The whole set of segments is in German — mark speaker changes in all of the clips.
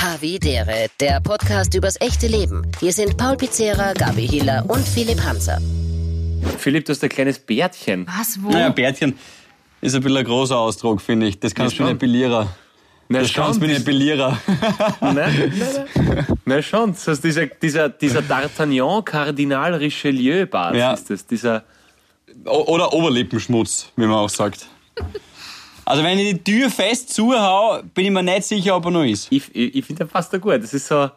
Speaker 1: Havidere, der Podcast übers echte Leben. Hier sind Paul Pizzera, Gabi Hiller und Philipp Hanser.
Speaker 2: Philipp, du hast ein kleines Bärtchen.
Speaker 3: Was, wo?
Speaker 4: Naja, Bärtchen ist ein bisschen ein großer Ausdruck, finde ich. Das kannst du mit Epilierer.
Speaker 2: Na
Speaker 4: Das kannst du mit Epilierer.
Speaker 2: Nein, nein, Na schon, das heißt, dieser, dieser, dieser D'Artagnan Kardinal Richelieu Bart
Speaker 4: Ja.
Speaker 2: ist das. Dieser,
Speaker 4: O- Oder Oberlippenschmutz, wie man auch sagt. Also wenn ich die Tür fest zuhau, bin ich mir nicht sicher, ob er noch ist.
Speaker 2: ich, ich, ich finde, der passt da gut. Das ist so,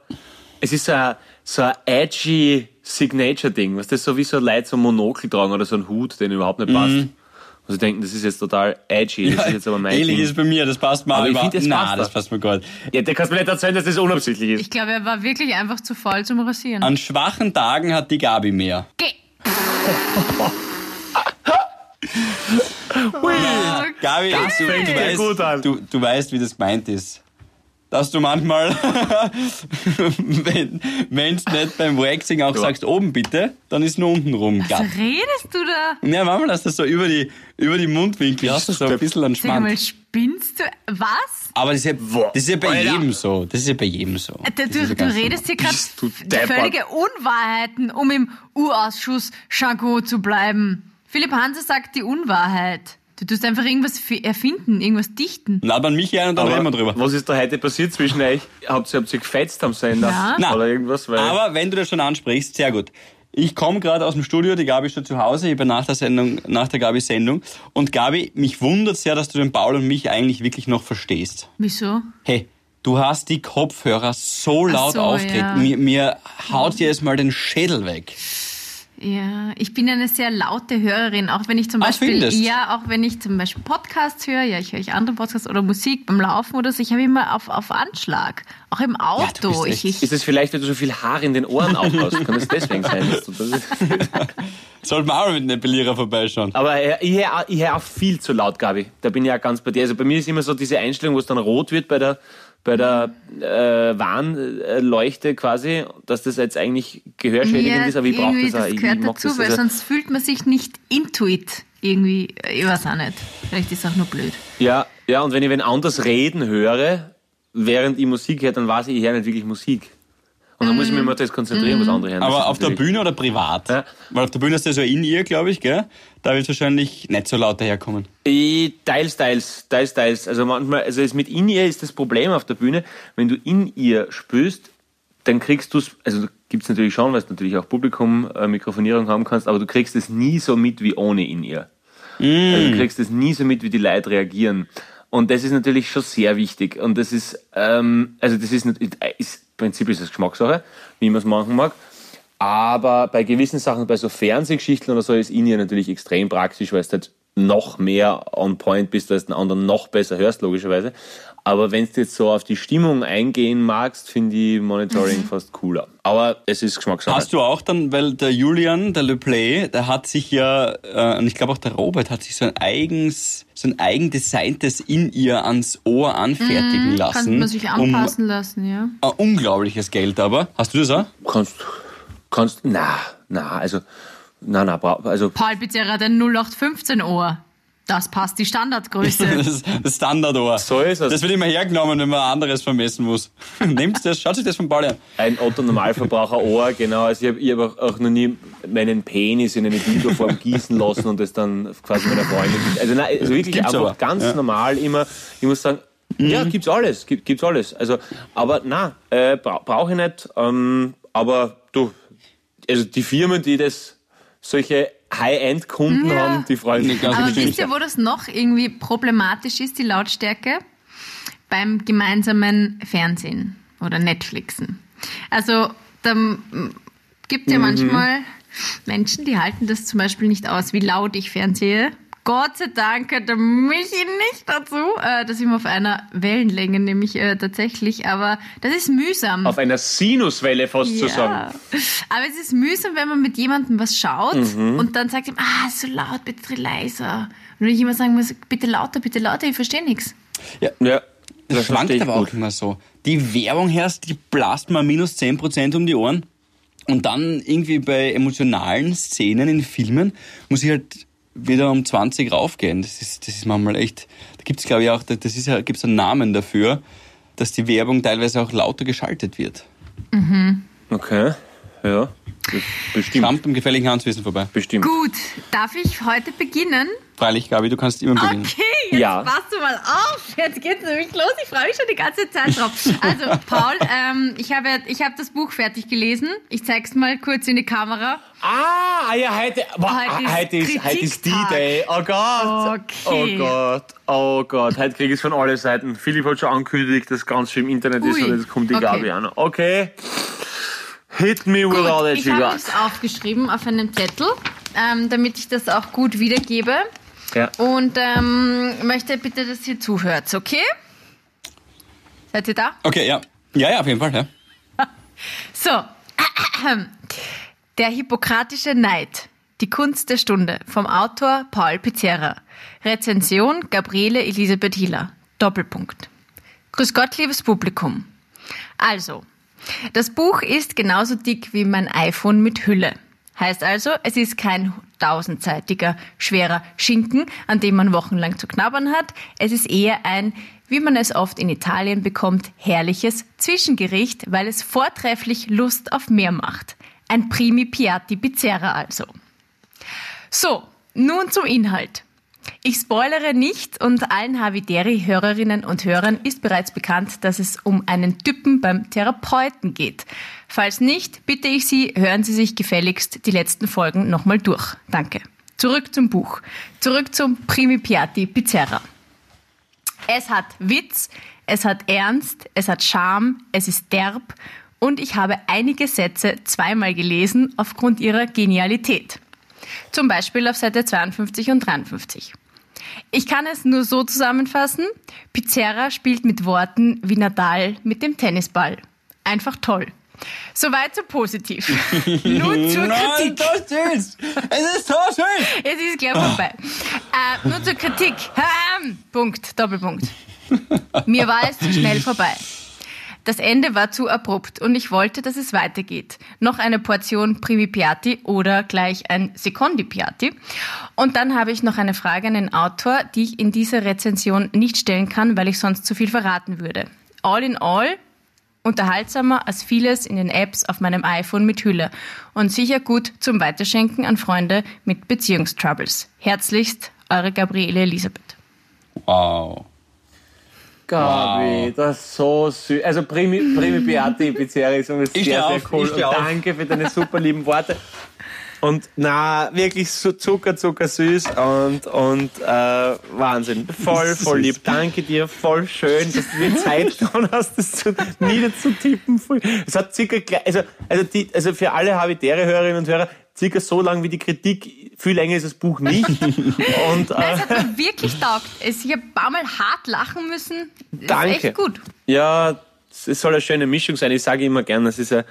Speaker 2: es ist so ein, so ein edgy Signature-Ding. Was das so wie so Leute so ein Monokel tragen oder so ein Hut, den überhaupt nicht passt. Und sie denken, das ist jetzt total edgy. Das ist jetzt aber mein
Speaker 4: Ähnlich
Speaker 2: Ding.
Speaker 4: ist es bei mir, das passt mir
Speaker 2: Aber ich
Speaker 4: über-
Speaker 2: find, das
Speaker 4: Nein,
Speaker 2: passt
Speaker 4: das
Speaker 2: da.
Speaker 4: passt mir gut.
Speaker 2: Ja, der kannst mir nicht erzählen, dass das unabsichtlich ist.
Speaker 3: Ich glaube, er war wirklich einfach zu voll zum Rasieren.
Speaker 4: An schwachen Tagen hat die Gabi mehr.
Speaker 3: Geh!
Speaker 4: Gabi,
Speaker 2: Das
Speaker 4: du, du, weißt,
Speaker 2: gut an.
Speaker 4: Du, du weißt, wie das gemeint ist. Dass du manchmal, wenn es nicht beim Waxing auch
Speaker 2: Ja.
Speaker 4: sagst, oben bitte, dann ist nur unten rum.
Speaker 3: Was
Speaker 4: glatt.
Speaker 3: redest du da?
Speaker 4: Ja, manchmal hast du das so über die, über die Mundwinkel, hast du so ein bisschen an
Speaker 3: Sag mal,
Speaker 4: Schmand.
Speaker 3: spinnst du? Was?
Speaker 4: Aber das ist, ja, das ist ja bei
Speaker 2: Alter.
Speaker 4: jedem so. Das ist ja bei jedem so.
Speaker 3: Du,
Speaker 4: ist
Speaker 3: du,
Speaker 4: ja
Speaker 3: du redest hier gerade völlige Unwahrheiten, um im U-Ausschuss Jargon zu bleiben. Philipp Hanse sagt die Unwahrheit. Du tust einfach irgendwas fi- erfinden, irgendwas dichten.
Speaker 4: Lad an mich ein und dann reden wir drüber.
Speaker 2: Was ist da heute passiert zwischen euch? Habt ihr, habt ihr gefetzt am Sender?
Speaker 3: Ja.
Speaker 4: Nein.
Speaker 2: Oder irgendwas? Weil
Speaker 4: Aber wenn du das schon ansprichst, sehr gut. Ich komme gerade aus dem Studio, die Gabi ist schon zu Hause, ich bin nach der Sendung, nach der Gabi Sendung. Und Gabi, mich wundert sehr, dass du den Paul und mich eigentlich wirklich noch verstehst.
Speaker 3: Wieso?
Speaker 4: Hey, du hast die Kopfhörer so laut
Speaker 3: so,
Speaker 4: aufgedreht.
Speaker 3: ja.
Speaker 4: Mir, mir haut jetzt mal den Schädel weg.
Speaker 3: Ja, ich bin eine sehr laute Hörerin, auch wenn ich zum
Speaker 4: Ah,
Speaker 3: Beispiel,
Speaker 4: findest?
Speaker 3: ja, auch wenn ich zum Beispiel Podcasts höre, ja, ich höre ich andere Podcasts oder Musik beim Laufen oder so, ich habe immer auf, auf Anschlag. Auch im Auto.
Speaker 4: bist echt-
Speaker 3: ich, ich,
Speaker 2: ist es vielleicht, weil du so viel Haar in den Ohren auch hast? Kann es deswegen sein? Dass du das?
Speaker 4: Sollten wir auch mit einem Epilierer vorbeischauen.
Speaker 2: Aber äh, ich höre auch- ich hör auch viel zu laut, Gabi. Da bin ich auch ganz bei dir. Also bei mir ist immer so diese Einstellung, wo es dann rot wird bei der, bei der äh, Warnleuchte quasi, dass das jetzt eigentlich gehörschädigend ist, aber ich brauche
Speaker 3: irgendwie,
Speaker 2: das auch. Ich, ich
Speaker 3: gehört
Speaker 2: mag
Speaker 3: dazu,
Speaker 2: das.
Speaker 3: weil
Speaker 2: Also,
Speaker 3: sonst fühlt man sich nicht intuit irgendwie, ich weiß auch nicht. Vielleicht ist es auch nur blöd.
Speaker 2: ja, ja, und wenn ich wen anders reden höre, während ich Musik höre, dann weiß ich, ich höre nicht wirklich Musik. Und dann muss ich mich immer auf das konzentrieren, was andere hören. Das
Speaker 4: Aber auf der Bühne oder privat?
Speaker 2: Ja.
Speaker 4: Weil auf der Bühne ist ja so in ihr, glaube ich, gell? Da wird wahrscheinlich nicht so laut daherkommen.
Speaker 2: Ich, teils, teils, teils, teils. Also manchmal, also es mit in ihr ist das Problem auf der Bühne, wenn du in ihr spürst, dann kriegst du es, also gibt's natürlich schon, weil du natürlich auch Publikum äh, Mikrofonierung haben kannst, aber du kriegst es nie so mit wie ohne in ihr. Also du kriegst es nie so mit, wie die Leute reagieren. Und das ist natürlich schon sehr wichtig. Und das ist, ähm, also das ist, ist Prinzip ist es Geschmackssache, wie man es machen mag. Aber bei gewissen Sachen, bei so Fernsehgeschichten oder so, ist in ihr natürlich extrem praktisch, weil es halt noch mehr on point bist, du den anderen noch besser hörst, logischerweise. Aber wenn du jetzt so auf die Stimmung eingehen magst, finde ich Monitoring fast cooler. Aber es ist Geschmackssache.
Speaker 4: Hast du auch dann, weil der Julian, der Le Play, der hat sich ja, äh, und ich glaube auch der Robert hat sich so ein eigens, so ein eigendesigntes in ihr ans Ohr anfertigen lassen.
Speaker 3: Kann man sich anpassen lassen, ja.
Speaker 4: Um, ein unglaubliches Geld aber. Hast du das auch?
Speaker 2: kannst, kannst, na, na, also, na, na, bra- also,
Speaker 3: Paul Pizzerra hat ein 0815 Ohr. Das passt die Standardgröße.
Speaker 4: Das, das Standardohr.
Speaker 2: So ist es.
Speaker 4: Das wird immer hergenommen, wenn man anderes vermessen muss. Nehmt das, schaut sich das von Paul an.
Speaker 2: ein Otto-Normalverbraucher-Ohr, genau. Also ich habe hab auch, auch noch nie meinen Penis in eine Dildo-Form gießen lassen und das dann quasi meiner Freundin. Also, nein, also wirklich
Speaker 4: Gibt's
Speaker 2: einfach
Speaker 4: aber.
Speaker 2: ganz
Speaker 4: Ja.
Speaker 2: normal immer. Ich muss sagen, ja, gibt's alles, gibt, gibt's alles. Also, aber na, äh, bra brauche ich nicht. Ähm, aber du, also die Firmen, die das solche High-End-Kunden
Speaker 3: Ja.
Speaker 2: haben, die freuen sich ganz
Speaker 3: Aber wisst ihr, wo das noch irgendwie problematisch ist, die Lautstärke? Beim gemeinsamen Fernsehen oder Netflixen. Also, da gibt
Speaker 2: Mhm.
Speaker 3: ja manchmal Menschen, die halten das zum Beispiel nicht aus, wie laut ich fernsehe. Gott sei Dank gehört der Michi nicht dazu. Äh, da sind wir auf einer Wellenlänge, nämlich äh, tatsächlich. Aber das ist mühsam.
Speaker 2: Auf einer Sinuswelle fast zu sagen.
Speaker 3: Aber es ist mühsam, wenn man mit jemandem was schaut
Speaker 2: Mhm.
Speaker 3: und dann sagt ihm, ah, so laut, bitte leiser. Und wenn ich immer sagen muss, bitte lauter, bitte lauter, ich verstehe nichts.
Speaker 2: Ja,
Speaker 4: Das
Speaker 2: das
Speaker 4: schwankt
Speaker 2: ich
Speaker 4: aber auch
Speaker 2: gut.
Speaker 4: immer so. Die Werbung herrscht, die blast mal minus 10% um die Ohren. Und dann irgendwie bei emotionalen Szenen in Filmen muss ich halt wieder um 20 raufgehen. Das ist, das ist manchmal echt, da gibt's glaube ich auch, das ist ja, gibt's einen Namen dafür. dass die Werbung teilweise auch lauter geschaltet wird.
Speaker 2: Okay. Ja. Bestimmt.
Speaker 4: Schrammt im gefährlichen Handwissen vorbei.
Speaker 2: Bestimmt.
Speaker 3: Gut, darf ich heute beginnen?
Speaker 4: Freilich, Gabi, du kannst immer beginnen.
Speaker 3: Okay, jetzt
Speaker 2: Ja.
Speaker 3: passt du mal auf. Jetzt geht's nämlich los. Ich freue mich schon die ganze Zeit drauf. Also, Paul, ähm, ich habe ich hab das Buch fertig gelesen. Ich zeig's mal kurz in die Kamera.
Speaker 2: Ah, ja, heute, boah,
Speaker 3: Heute ist
Speaker 2: heute ist, heute ist
Speaker 3: Kritiktag.
Speaker 2: D-Day. Oh Gott.
Speaker 3: Okay.
Speaker 2: Oh Gott. Oh Gott. Heute kriege ich es von allen Seiten. Philipp hat schon angekündigt, dass ganz viel im Internet ist
Speaker 3: Ui.
Speaker 2: und jetzt kommt die
Speaker 3: Okay.
Speaker 2: Gabi an. Okay. Hit me with all
Speaker 3: Gut,
Speaker 2: that
Speaker 3: ich
Speaker 2: you
Speaker 3: habe
Speaker 2: got.
Speaker 3: es aufgeschrieben auf einem Zettel, ähm, damit ich das auch gut wiedergebe.
Speaker 2: Ja.
Speaker 3: Und ähm, möchte bitte, dass ihr zuhört, okay? Seid ihr da?
Speaker 4: Okay, ja. Ja, ja, auf jeden Fall, ja.
Speaker 3: So, der hippokratische Neid. Die Kunst der Stunde vom Autor Paul Pizzerra. Rezension Gabriele Elisabeth Hiller. Doppelpunkt. Grüß Gott, liebes Publikum. Also, das Buch ist genauso dick wie mein iPhone mit Hülle. Heißt also, es ist kein tausendseitiger, schwerer Schinken, an dem man wochenlang zu knabbern hat. Es ist eher ein, wie man es oft in Italien bekommt, herrliches Zwischengericht, weil es vortrefflich Lust auf mehr macht. Ein Primi Piatti Pizzerra also. So, nun zum Inhalt. Ich spoilere nicht und allen Havideri-Hörerinnen und Hörern ist bereits bekannt, dass es um einen Typen beim Therapeuten geht. Falls nicht, bitte ich Sie, hören Sie sich gefälligst die letzten Folgen nochmal durch. Danke. Zurück zum Buch. Zurück zum Primi Piatti Pizzerra. Es hat Witz, es hat Ernst, es hat Charme, es ist derb und ich habe einige Sätze zweimal gelesen aufgrund ihrer Genialität. Zum Beispiel auf Seite 52 und 53. Ich kann es nur so zusammenfassen. Pizzerra spielt mit Worten wie Nadal mit dem Tennisball. Einfach toll. Soweit so positiv. Nun zur Kritik.
Speaker 4: so süß! Es ist so süß!
Speaker 3: Es ist gleich vorbei. Äh, nur zur Kritik. Punkt, Doppelpunkt. Mir war es zu schnell vorbei. Das Ende war zu abrupt und ich wollte, dass es weitergeht. Noch eine Portion Primi Piatti oder gleich ein Secondi Piatti. Und dann habe ich noch eine Frage an den Autor, die ich in dieser Rezension nicht stellen kann, weil ich sonst zu viel verraten würde. All in all unterhaltsamer als vieles in den Apps auf meinem iPhone mit Hülle und sicher gut zum Weiterschenken an Freunde mit Beziehungstroubles. Herzlichst, eure Gabriele Elisabeth.
Speaker 4: Wow.
Speaker 2: Gabi,
Speaker 4: Wow.
Speaker 2: das ist so süß. Also Primi, Primi Beati Pizzeria ist sehr, sehr
Speaker 4: auf,
Speaker 2: cool. danke für deine super lieben Worte. Und na, wirklich so Zucker, Zucker süß und, und äh, Wahnsinn. Voll, voll lieb. Danke dir, voll schön, dass du die Zeit genommen hast, das zu, niederzutippen. Es hat circa, gleich- also, also, die, also für alle habitäre Hörerinnen und Hörer, circa so lang wie die Kritik, viel länger ist das Buch nicht. Und, äh,
Speaker 3: Es hat mir wirklich taugt. Es, ich habe ein paar Mal hart lachen müssen. Das
Speaker 2: Danke.
Speaker 3: Ist echt gut.
Speaker 2: Ja, es soll eine schöne Mischung sein. Ich sage immer gern, es ist, ein,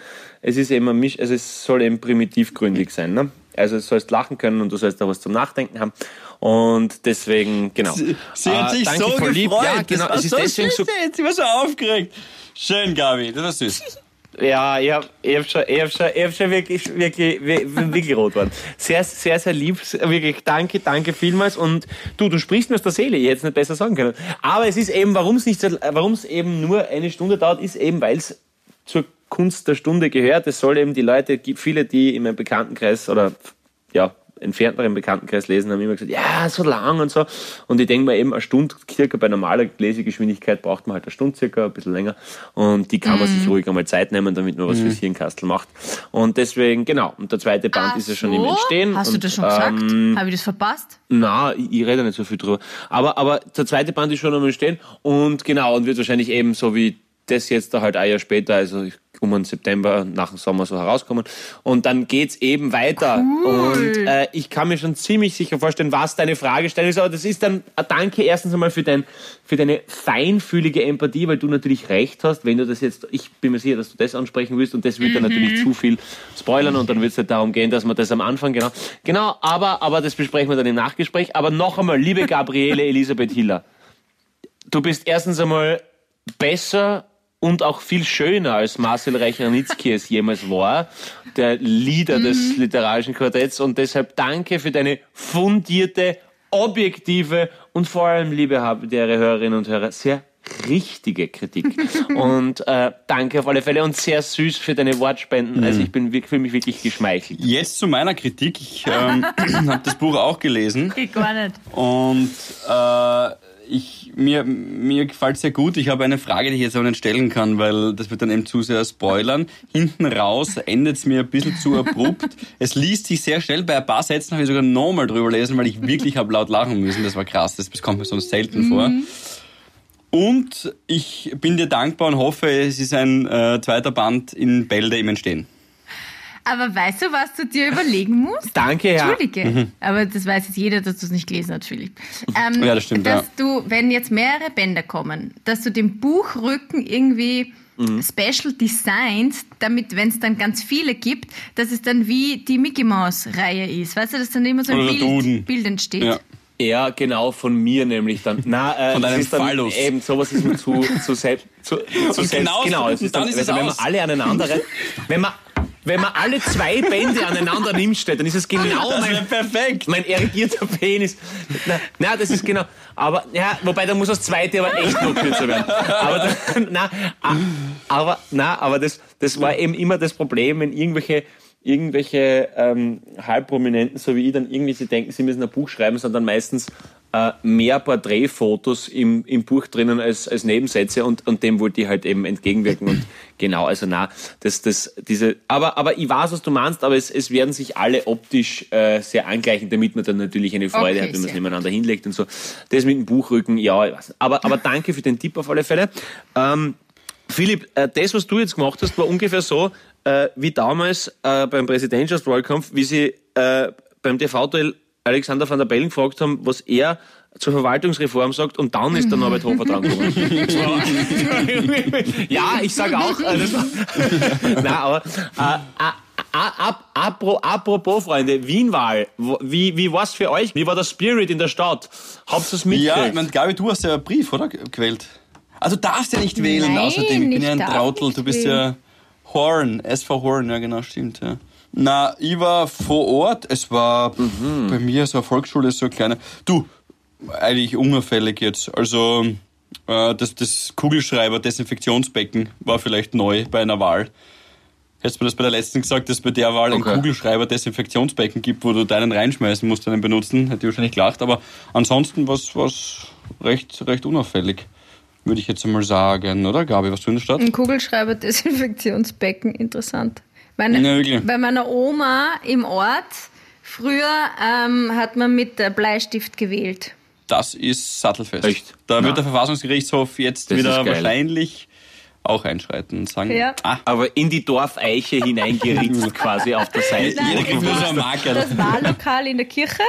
Speaker 2: es ist eben ein Misch, also es soll eben primitivgründig sein. Ne? Also du sollst lachen können und du sollst da was zum Nachdenken haben. Und deswegen, genau.
Speaker 4: Sie, sie hat
Speaker 2: Äh,
Speaker 4: sich
Speaker 2: danke,
Speaker 4: so gefreut.
Speaker 2: lieb. Ja, genau.
Speaker 4: Das war
Speaker 2: Es ist
Speaker 4: so
Speaker 2: deswegen
Speaker 4: süß
Speaker 2: so
Speaker 4: jetzt. Sie war so aufgeregt. Schön, Gabi. Das war süß.
Speaker 2: Ja, ich hab, hab schon, hab schon, hab schon wirklich, wirklich, wirklich, rot worden. Sehr, sehr, sehr lieb. Wirklich, danke, danke vielmals. Und du, du sprichst mir aus der Seele. Ich hätte es nicht besser sagen können. Aber es ist eben, warum es nicht, warum es eben nur eine Stunde dauert, ist eben, weil es zur Kunst der Stunde gehört. Es soll eben die Leute, viele, die in meinem Bekanntenkreis oder, ja, entfernteren Bekanntenkreis lesen, haben immer gesagt, ja, so lang und so. Und ich denke mir eben, eine Stunde circa bei normaler Lesegeschwindigkeit braucht man halt eine Stunde circa, ein bisschen länger. Und die kann man sich ruhig einmal Zeit nehmen, damit man was fürs Hirnkastel macht. Und deswegen, genau. Und der zweite Band
Speaker 3: Ach
Speaker 2: ist ja schon
Speaker 3: so?
Speaker 2: im Entstehen.
Speaker 3: Hast du
Speaker 2: und,
Speaker 3: das schon gesagt?
Speaker 2: ähm,
Speaker 3: Habe ich das verpasst?
Speaker 2: na, ich, ich rede nicht so viel drüber. Aber, aber der zweite Band ist schon am Entstehen und genau, und wird wahrscheinlich eben so wie das jetzt da halt ein Jahr später, also um den September nach dem Sommer so herauskommen. Und dann geht's eben weiter. Und äh, ich kann mir schon ziemlich sicher vorstellen, was deine Fragestellung ist. Aber das ist dann ein Danke erstens einmal für, dein, für deine feinfühlige Empathie, weil du natürlich recht hast, wenn du das jetzt, ich bin mir sicher, dass du das ansprechen willst und das wird dann natürlich zu viel spoilern und dann wird es nicht darum gehen, dass man das am Anfang, genau. Genau, aber, aber das besprechen wir dann im Nachgespräch. Aber noch einmal, liebe Gabriele Elisabeth Hiller, du bist erstens einmal besser und auch viel schöner als Marcel Reich-Ranitzky es jemals war, der Leader des literarischen Quartetts. Und deshalb danke für deine fundierte, objektive und vor allem, liebe habitäre Hörerinnen und Hörer, sehr richtige Kritik. und äh, danke auf alle Fälle und sehr süß für deine Wortspenden. Also ich bin fühle mich wirklich geschmeichelt.
Speaker 4: Jetzt zu meiner Kritik. Ich ähm, habe das Buch auch gelesen.
Speaker 3: Geht gar nicht.
Speaker 4: Und äh, ich, mir, mir gefällt sehr gut. Ich habe eine Frage, die ich jetzt aber nicht stellen kann, weil das wird dann eben zu sehr spoilern. Hinten raus endet es mir ein bisschen zu abrupt. es liest sich sehr schnell. Bei ein paar Sätzen habe ich sogar nochmal drüber lesen, weil ich wirklich habe laut lachen müssen. Das war krass. Das kommt mir sonst selten vor. Und ich bin dir dankbar und hoffe, es ist ein äh, zweiter Band in Bälde im Entstehen.
Speaker 3: Aber weißt du, was du dir überlegen musst?
Speaker 2: Danke, ja.
Speaker 3: Entschuldige. Aber das weiß jetzt jeder, dass du es nicht gelesen hast, Philipp. Ähm,
Speaker 4: Ja, das stimmt,
Speaker 3: Dass
Speaker 4: ja.
Speaker 3: du, wenn jetzt mehrere Bänder kommen, dass du den Buchrücken irgendwie
Speaker 4: Mhm.
Speaker 3: special designst, damit, wenn es dann ganz viele gibt, dass es dann wie die Mickey Mouse Reihe ist. Weißt du, dass dann immer so ein. Bild, Bild entsteht.
Speaker 4: Ja.
Speaker 2: Ja, genau, von mir nämlich dann. Na, äh,
Speaker 4: Von deinem
Speaker 2: ist dann
Speaker 4: Phallus.
Speaker 2: Eben, sowas ist mir zu, zu selbst. Zu, zu selbst
Speaker 4: genau so,
Speaker 2: genau, es ist
Speaker 4: dann
Speaker 2: dann,
Speaker 4: ist es
Speaker 2: also, wenn man
Speaker 4: aus.
Speaker 2: alle aneinander, wenn man, wenn man alle zwei Bände aneinander nimmt, stellt, dann ist es genau
Speaker 4: Das
Speaker 2: mein,
Speaker 4: perfekt.
Speaker 2: mein irrigierter Penis. Na, na, das ist genau. Aber, ja, wobei, da muss das zweite aber echt noch kürzer werden. Aber, na, aber, na, aber das, das war eben immer das Problem, wenn irgendwelche, irgendwelche ähm, Halbprominenten, so wie ich, dann irgendwie sie denken, sie müssen ein Buch schreiben, sind dann meistens äh, mehr Porträtfotos im, im Buch drinnen als, als Nebensätze und, und dem wollte ich halt eben entgegenwirken und genau, also na, das, das, diese, aber, aber ich weiß, was du meinst, aber es, es werden sich alle optisch äh, sehr angleichen, damit man dann natürlich eine Freude
Speaker 3: Okay,
Speaker 2: hat, wenn man es nebeneinander hinlegt und so. Das mit dem Buchrücken, ja, ich weiß aber, aber danke für den Tipp auf alle Fälle. Ähm, Philipp, äh, das, was du jetzt gemacht hast, war ungefähr so, äh, wie damals äh, beim Präsidentschaftswahlkampf, wie sie äh, beim TV-Duell Alexander van der Bellen gefragt haben, was er zur Verwaltungsreform sagt und dann ist der Norbert Hofer dran gekommen. War- ja, ich sage auch. Äh, war, Nein, aber äh, a- a- ab, apro, apropos, Freunde, Wienwahl, wie, wie war's für euch? Wie war der Spirit in der Stadt? Habt ihr es mitgekriegt?
Speaker 4: Ja, ich meine, Gabi, du hast ja einen Brief, oder? ge- Gewählt. Also du darfst ja nicht wählen,
Speaker 3: Nein,
Speaker 4: außerdem. Ich bin
Speaker 3: ich
Speaker 4: ja ein Trautel. Du bist
Speaker 3: wählen.
Speaker 4: ja Horn, SV Horn, ja genau, stimmt, ja. Na, ich war vor Ort. Es war bei mir so eine Volksschule, so eine kleine. Du, eigentlich unauffällig jetzt. Also, äh, das, das Kugelschreiber-Desinfektionsbecken war vielleicht neu bei einer Wahl. Hättest du mir das bei der letzten gesagt, dass bei der Wahl
Speaker 2: Okay.
Speaker 4: ein Kugelschreiber-Desinfektionsbecken gibt, wo du deinen reinschmeißen musst, einen benutzen, hätte ich wahrscheinlich gelacht. Aber ansonsten war es recht, recht unauffällig, würde ich jetzt einmal sagen. Oder, Gabi, was du in der Stadt?
Speaker 3: Ein Kugelschreiber-Desinfektionsbecken, interessant. Meine,
Speaker 4: Ja, wirklich.
Speaker 3: Bei meiner Oma im Ort, früher ähm, hat man mit Bleistift gewählt.
Speaker 4: Das ist sattelfest.
Speaker 2: Echt?
Speaker 4: Da
Speaker 2: Na.
Speaker 4: wird der Verfassungsgerichtshof jetzt
Speaker 2: Das
Speaker 4: wieder wahrscheinlich auch einschreiten und sagen,
Speaker 3: Ja.
Speaker 4: ah,
Speaker 2: aber in die Dorfeiche hineingeritzt quasi auf der Seite.
Speaker 3: Nein, das
Speaker 4: Marker.
Speaker 3: Das Wahllokal in der Kirche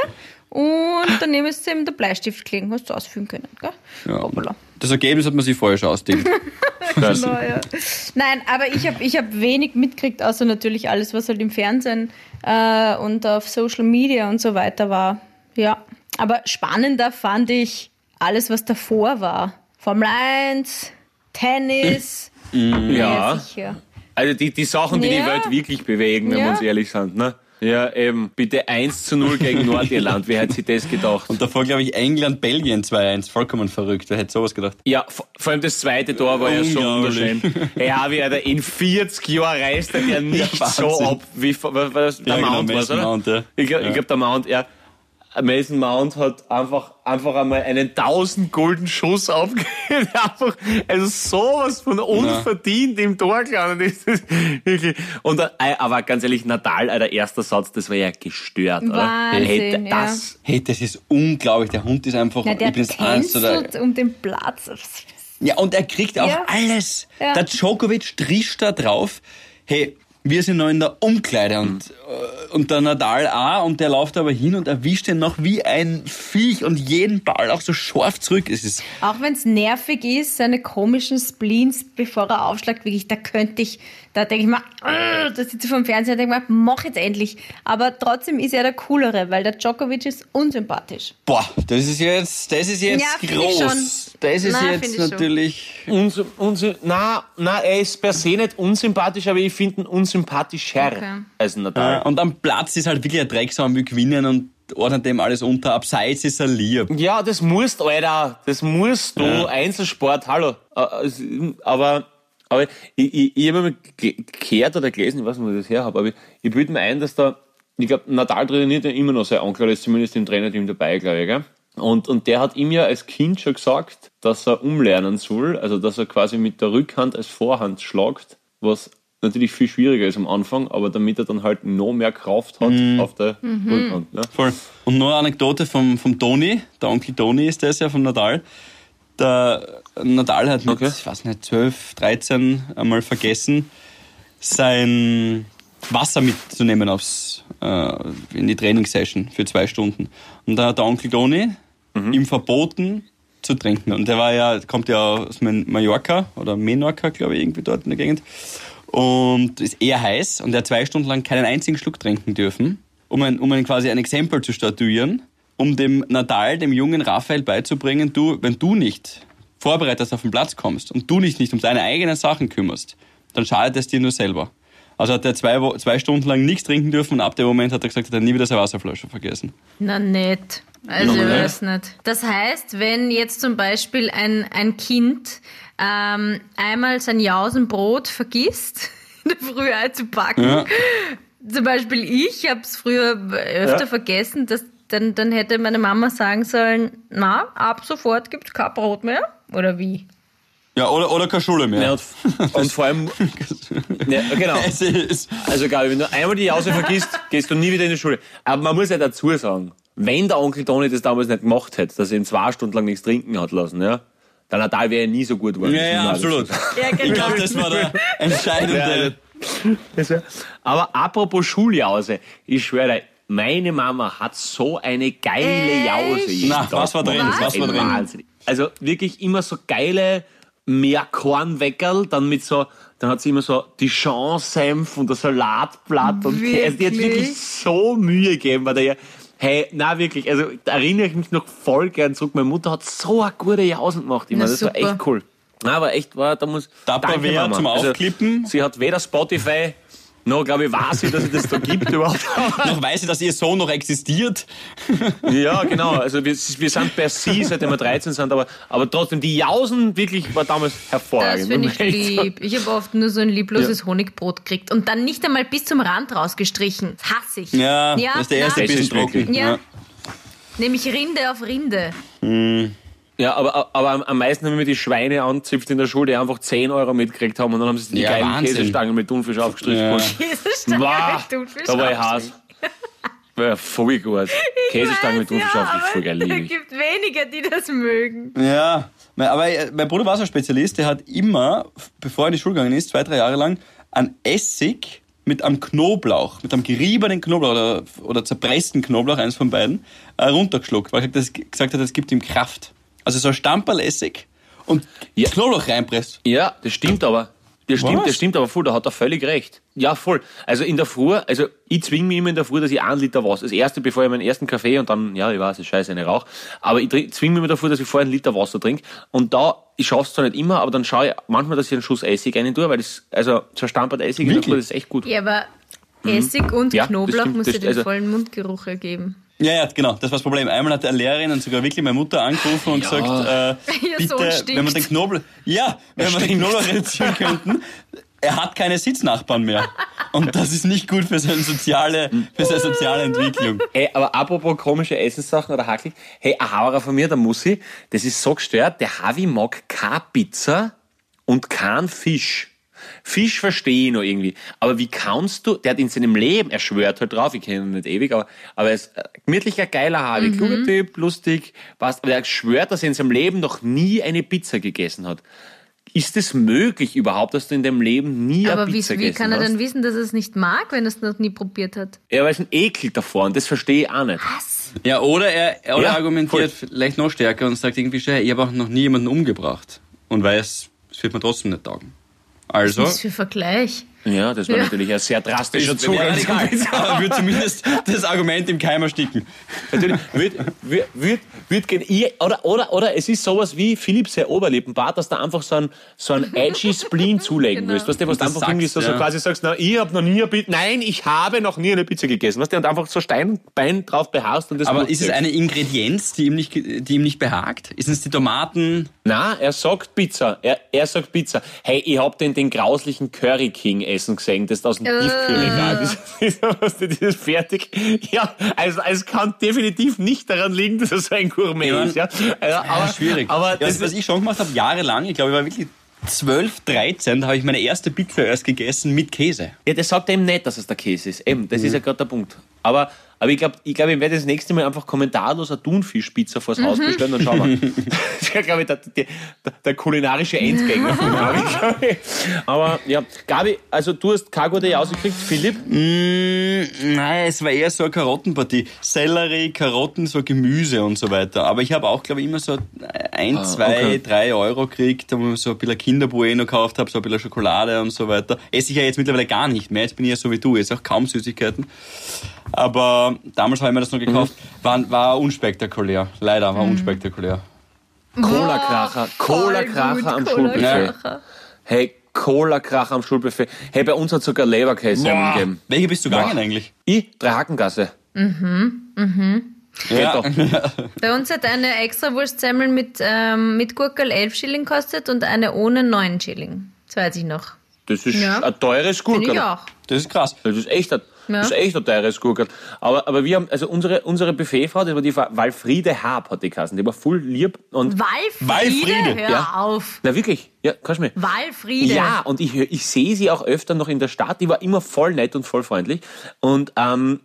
Speaker 3: und daneben ist eben der Bleistift gelegen, hast du ausfüllen können. Gell?
Speaker 4: Ja.
Speaker 3: Hoppala.
Speaker 4: Das Ergebnis hat man sich vorher schon ausdenkt.
Speaker 3: Genau, ja. Nein, aber ich habe ich hab wenig mitgekriegt, außer natürlich alles, was halt im Fernsehen äh, und auf Social Media und so weiter war. Ja. Aber spannender fand ich alles, was davor war. Formel 1, Tennis.
Speaker 2: Ja.
Speaker 3: sicher.
Speaker 2: Also die, die Sachen, die
Speaker 3: Ja.
Speaker 2: die Welt wirklich bewegen, wenn
Speaker 3: Ja.
Speaker 2: wir uns ehrlich sind. Ne? Ja, eben. Bitte 1 zu 0 gegen Nordirland. Wer hätte sich das gedacht?
Speaker 4: Und davor, glaube ich, England, Belgien 2-1. Vollkommen verrückt. Wer hätte sowas gedacht?
Speaker 2: Ja, vor allem das zweite Tor war ja so wunderschön. Ja, wie er da in 40 Jahren reist er der nicht so
Speaker 4: Wahnsinn.
Speaker 2: ab, wie was, der
Speaker 4: Ja, genau,
Speaker 2: Mount war's,
Speaker 4: Mason
Speaker 2: oder?
Speaker 4: Mount, ja.
Speaker 2: Ich glaube,
Speaker 4: Ja.
Speaker 2: glaub, der Mount, ja. Mason Mount hat einfach, einfach einmal einen 1000 Golden Schuss aufgegeben. Einfach, also sowas von unverdient im Tor gelandet ist. Und, äh, aber ganz ehrlich, Nadal, äh, der erste Satz, das war ja gestört, oder?
Speaker 3: Wahnsinn,
Speaker 2: Hätte
Speaker 3: ja.
Speaker 2: das,
Speaker 4: Hey, das ist unglaublich. Der Hund ist einfach,
Speaker 3: Na, der
Speaker 4: ich bin das eins oder,
Speaker 3: um den Platz.
Speaker 4: Ja, und er kriegt auch
Speaker 3: Ja.
Speaker 4: alles.
Speaker 3: Ja.
Speaker 4: Der Djokovic trischt da drauf. Hey, wir sind noch in der Umkleide und, äh, und der Nadal auch und der läuft aber hin und erwischt ihn noch wie ein Viech und jeden Ball auch so scharf zurück. Es ist,
Speaker 3: Auch wenn es nervig ist, seine komischen Spleens, bevor er aufschlägt, wirklich, da könnte ich, da denke ich mir, da sitze ich vor dem Fernseher und denke mir, mach jetzt endlich. Aber trotzdem ist er der Coolere, weil der Djokovic ist unsympathisch.
Speaker 4: boah, das ist jetzt, das ist jetzt
Speaker 3: Ja,
Speaker 4: groß.
Speaker 3: schon.
Speaker 4: Das ist
Speaker 3: Na,
Speaker 4: jetzt natürlich,
Speaker 2: Uns, uns, na, na, er ist per se nicht unsympathisch, aber ich finde ihn unsympathischer
Speaker 3: Okay.
Speaker 2: als Nadal.
Speaker 4: äh, und am Platz ist halt wirklich ein Drecksau und will gewinnen und ordnet dem alles unter. Abseits ist er lieb.
Speaker 2: Ja, das musst, Alter. Das musst du.
Speaker 4: Ja.
Speaker 2: Einzelsport, hallo. Äh, es- Aber, aber ich, ich, ich habe gehört oder gelesen, ich weiß nicht, wo ich das her habe, aber ich, ich bilde mir ein, dass da, ich glaube, Nadal trainiert ja immer noch sein Onkel, ist zumindest im Trainerteam dabei, glaube ich, gell? Und, und der hat ihm ja als Kind schon gesagt, dass er umlernen soll, also dass er quasi mit der Rückhand als Vorhand schlagt, was natürlich viel schwieriger ist am Anfang, aber damit er dann halt noch mehr Kraft hat auf der Rückhand. Ne?
Speaker 4: Voll. Und noch eine Anekdote vom, vom Toni, der Onkel Toni ist das ja vom Nadal. Der Nadal hat mit,
Speaker 2: Okay.
Speaker 4: ich weiß nicht, 12, 13 einmal vergessen, sein Wasser mitzunehmen aufs, äh, in die Trainingssession für zwei Stunden. Und da hat der Onkel Toni ihm verboten zu trinken. Und der war ja, kommt ja aus Mallorca oder Menorca, glaube ich, irgendwie dort in der Gegend. Und ist eher heiß und er hat zwei Stunden lang keinen einzigen Schluck trinken dürfen, um, ein, um ein, quasi ein Exempel zu statuieren, um dem Nadal, dem jungen Raphael beizubringen, du, wenn du nicht vorbereitet auf den Platz kommst und du dich nicht um deine eigenen Sachen kümmerst, dann schadet es dir nur selber. Also hat er zwei, zwei Stunden lang nichts trinken dürfen und ab dem Moment hat er gesagt, hat er nie wieder seine Wasserflasche vergessen.
Speaker 3: Na nett. Also ich weiß nicht. Das heißt, wenn jetzt zum Beispiel ein, ein Kind ähm, einmal sein Jausenbrot vergisst, in der Früh einzupacken,
Speaker 4: Ja.
Speaker 3: zum Beispiel ich habe es früher öfter
Speaker 2: Ja.
Speaker 3: vergessen, dass, dann, dann hätte meine Mama sagen sollen, na, ab sofort gibt's kein Brot mehr. Oder wie?
Speaker 4: Ja, oder, oder keine Schule mehr.
Speaker 2: Ja, und, und vor allem, ja, genau.
Speaker 4: Es
Speaker 2: Also Gabi, wenn du einmal die Jause vergisst, gehst du nie wieder in die Schule. Aber man muss ja dazu sagen, wenn der Onkel Toni das damals nicht gemacht hätte, dass er ihm zwei Stunden lang nichts trinken hat lassen, ja, der Nadal wäre ja nie so gut geworden.
Speaker 4: ja, ja, absolut.
Speaker 3: Ja,
Speaker 4: Ich glaube, das war der entscheidende.
Speaker 2: Aber apropos Schuljause, ich schwöre, meine Mama hat so eine geile Jause. jeden
Speaker 4: Na,
Speaker 2: Tag
Speaker 4: was war drin?
Speaker 2: gemacht.
Speaker 4: Was war drin?
Speaker 2: Wahnsinn. Also wirklich immer so geile Meerkornweckerl, dann mit so, dann hat sie immer so Dijon-Senf und das Salatblatt und Käse. Also die hat
Speaker 3: Wirklich?
Speaker 2: wirklich so Mühe gegeben bei der. Hey, na wirklich, also da erinnere ich mich noch voll gern zurück. Meine Mutter hat so eine gute Jausen gemacht immer.
Speaker 3: Na,
Speaker 2: das war
Speaker 3: super.
Speaker 2: echt cool. Na, aber echt war, da muss.
Speaker 4: Tupperware
Speaker 2: Danke, Mama.
Speaker 4: zum Aufklippen.
Speaker 2: sie hat weder Spotify, noch glaube ich, weiß sie, dass es das da gibt überhaupt.
Speaker 4: Noch weiß ich, dass ihr Sohn noch existiert.
Speaker 2: ja, genau. Also wir, wir sind per Sie, seitdem wir 13 sind, aber, aber trotzdem, die Jausen wirklich war damals hervorragend.
Speaker 3: Das finde ich lieb. Ich habe oft nur so ein liebloses Honigbrot gekriegt und dann nicht einmal bis zum Rand rausgestrichen. Das hasse ich.
Speaker 4: Ja, das ist der erste bisschen trocken.
Speaker 3: Ja. Nämlich Rinde auf Rinde.
Speaker 2: Ja, aber, aber am- meisten haben wir die Schweine anzipft in der Schule, die einfach 10 Euro mitgekriegt haben und dann haben sie die
Speaker 4: Ja,
Speaker 2: geilen
Speaker 4: Wahnsinn.
Speaker 2: Käsestangen mit Thunfisch aufgestrichen.
Speaker 4: Ja.
Speaker 3: Käsestange
Speaker 2: Wow,
Speaker 3: mit Thunfisch
Speaker 2: da war ich. Heiß. Ja, voll gut. Käsestangen mit Thunfisch
Speaker 3: ja,
Speaker 2: aufgestrichen, voll geil,
Speaker 3: Es gibt weniger, die das mögen.
Speaker 4: Ja, aber äh, mein Bruder war so ein Spezialist, der hat immer, bevor er in die Schule gegangen ist, zwei, drei Jahre lang, an Essig mit einem Knoblauch, mit einem geriebenen Knoblauch oder, oder zerpressten Knoblauch, eins von beiden, äh, runtergeschluckt, weil er gesagt hat, das gibt ihm Kraft. Also so ein Stamperl Essig und
Speaker 2: Ja.
Speaker 4: Knoblauch reinpresst.
Speaker 2: Ja, das stimmt aber. Das stimmt,
Speaker 4: Was?
Speaker 2: das stimmt aber voll, da hat er völlig recht. Ja, voll. Also in der Früh, also ich zwinge mich immer in der Früh, dass ich einen Liter Wasser, das erste, bevor ich meinen ersten Kaffee und dann, ja, ich weiß, es ist scheiße, eine Rauch, aber ich zwinge mich immer davor, dass ich vorher einen Liter Wasser trinke und da, ich schaff's zwar nicht immer, aber dann schaue ich manchmal, dass ich einen Schuss Essig rein tue, weil das, also so ein Stampert Essig in der
Speaker 4: Wirklich?
Speaker 2: Früh, das ist echt gut.
Speaker 3: Ja, aber Essig und
Speaker 2: Mhm. Ja,
Speaker 3: Knoblauch
Speaker 2: stimmt,
Speaker 3: muss dir den
Speaker 2: also-
Speaker 3: vollen Mundgeruch ergeben.
Speaker 4: Ja, ja, genau, das war das Problem. Einmal hat eine Lehrerin und sogar wirklich meine Mutter angerufen und gesagt, äh, bitte, wenn wir den Knoblauch, ja, wenn wir den Knoblauch reduzieren könnten, er hat keine Sitznachbarn mehr. Und das ist nicht gut für seine soziale, für seine soziale Entwicklung.
Speaker 2: Ey, aber apropos komische Essenssachen oder Hackl, hey, ein Hauerer von mir, der Mussi, das ist so gestört, der Havi mag keine Pizza und keinen Fisch. Fisch verstehe ich noch irgendwie. Aber wie kannst du, der hat in seinem Leben, er schwört halt drauf, ich kenne ihn nicht ewig, aber, aber er ist ein gemütlicher, geiler Havi, kluger Typ, lustig, passt, aber er schwört, dass er in seinem Leben noch nie eine Pizza gegessen hat. Ist es möglich überhaupt, dass du in deinem Leben nie
Speaker 3: Aber
Speaker 2: eine
Speaker 3: wie,
Speaker 2: Pizza
Speaker 3: wie
Speaker 2: gegessen
Speaker 3: kann er
Speaker 2: hast?
Speaker 3: denn wissen, dass er es nicht mag, wenn er es noch nie probiert hat?
Speaker 2: Ja, weil es ein Ekel davor und das verstehe ich auch nicht.
Speaker 3: Was?
Speaker 4: Ja, oder er, oder
Speaker 2: Ja,
Speaker 4: argumentiert vielleicht noch stärker und sagt irgendwie ich habe auch noch nie jemanden umgebracht. Und weiß, es wird mir trotzdem nicht taugen. Also,
Speaker 3: Was für Vergleich?
Speaker 2: Ja, das war
Speaker 3: Ja.
Speaker 2: natürlich ein sehr drastischer
Speaker 4: Ist
Speaker 2: Zugang.
Speaker 4: ja, wird zumindest das Argument im Keim ersticken.
Speaker 2: Natürlich, wird, wird, wird, wird ich- oder, oder, oder es ist sowas wie Philipp sehr Oberlippenbart, dass da einfach so ein, so ein edgy Spleen zulegen
Speaker 3: Genau.
Speaker 2: willst. Weißt du, was du
Speaker 4: Das
Speaker 2: einfach irgendwie so,
Speaker 4: sagst,
Speaker 2: so
Speaker 4: ja.
Speaker 2: quasi sagst, na, ich habe noch nie eine Pizza, nein, ich habe noch nie eine Pizza gegessen. Weißt du, und einfach so Steinbein drauf beharrst und das
Speaker 4: Aber ist es eine Ingredienz, die ihm nicht, die ihm nicht behagt? Ist es die Tomaten?
Speaker 2: Na, er sagt Pizza. Er, er sagt Pizza. Hey, ich hab den, den grauslichen Curry King essen gesehen, das aus dem
Speaker 3: Äh.
Speaker 2: Tiefkühlregal. Das ist, was du, dieses fertig. Ja, also es kann definitiv nicht daran liegen, dass er so ein Gourmet
Speaker 4: Ja,
Speaker 2: ist. Ja, Also, aber,
Speaker 4: schwierig.
Speaker 2: Aber
Speaker 4: ja,
Speaker 2: das
Speaker 4: was,
Speaker 2: ist,
Speaker 4: ich schon gemacht habe, jahrelang, ich glaube, ich war wirklich 12, 13, da habe ich meine erste Pizza erst gegessen mit Käse.
Speaker 2: ja, das sagt er eben nicht, dass es der Käse ist. Eben, das
Speaker 4: Mhm.
Speaker 2: ist ja gerade der Punkt. Aber, aber ich glaube, ich, glaub, ich werde das nächste Mal einfach kommentarlos eine Thunfischpizza vors Haus bestellen und schauen wir. das ist ja, glaube ich, der, der, der kulinarische Endgänger von Gabi. Aber ja, Gabi, also du hast Cargo Day ausgekriegt. Philipp?
Speaker 4: Mm, nein, es war eher so eine Karottenpartie. Sellerie, Karotten, so Gemüse und so weiter. Aber ich habe auch, glaube ich, immer so ein, zwei,
Speaker 2: Ah, okay.
Speaker 4: drei Euro gekriegt, wo ich so ein bisschen Kinderbueno gekauft habe, so ein bisschen Schokolade und so weiter. Esse ich ja jetzt mittlerweile gar nicht mehr. Jetzt bin ich ja so wie du, jetzt auch kaum Süßigkeiten. Aber damals habe ich mir das noch gekauft. War, war unspektakulär. Leider war unspektakulär.
Speaker 2: Cola-Kracher, Cola-Kracher am Schulbuffet. Hey, Cola-Kracher am Schulbuffet. Hey, bei uns hat sogar Leberkäse gegeben.
Speaker 4: Welche bist du gegangen eigentlich?
Speaker 2: Ich, Drakengasse.
Speaker 4: Ja.
Speaker 2: doch.
Speaker 3: Bei uns hat eine extra Wurstsemmel mit, ähm, mit Gurkel 11 Schilling kostet und eine ohne 9 Schilling. Das weiß ich noch.
Speaker 2: Das ist
Speaker 3: Ja.
Speaker 2: ein teures Gurkel.
Speaker 3: ich auch.
Speaker 4: Das ist krass.
Speaker 2: Das ist echt ein,
Speaker 3: Ja.
Speaker 2: das ist echt ein teures Gurkel. Aber, aber wir haben, also unsere, unsere Buffetfrau, das war die Walfriede Haab, hat die Kassen. Die war voll lieb und,
Speaker 3: Walfriede?
Speaker 4: Walfriede,
Speaker 3: Hör
Speaker 2: ja.
Speaker 3: auf.
Speaker 2: na wirklich, ja, kannst du mir.
Speaker 3: Walfriede.
Speaker 2: Ja, und ich, ich sehe sie auch öfter noch in der Stadt. Die war immer voll nett und voll freundlich. Und, ähm,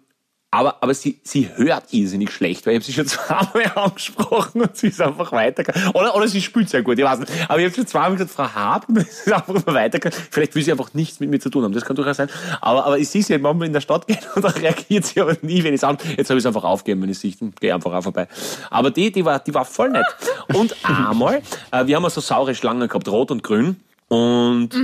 Speaker 2: aber, aber sie, sie hört irrsinnig schlecht, weil ich habe sie schon zweimal angesprochen und sie ist einfach weitergegangen. Oder, oder sie spielt sehr gut, ich weiß nicht. Aber ich habe schon zweimal gesagt, Frau Hab, und sie ist einfach immer weitergegangen. Vielleicht will sie einfach nichts mit mir zu tun haben, das kann durchaus sein. Aber, aber ich sehe sie halt manchmal in der Stadt gehen und dann reagiert sie aber nie, wenn ich an. Jetzt habe ich es einfach aufgegeben, wenn ich Sicht und gehe einfach auch vorbei. Aber die, die war, die war voll nett. Und einmal, äh, wir haben so saure Schlangen gehabt, rot und grün. Und,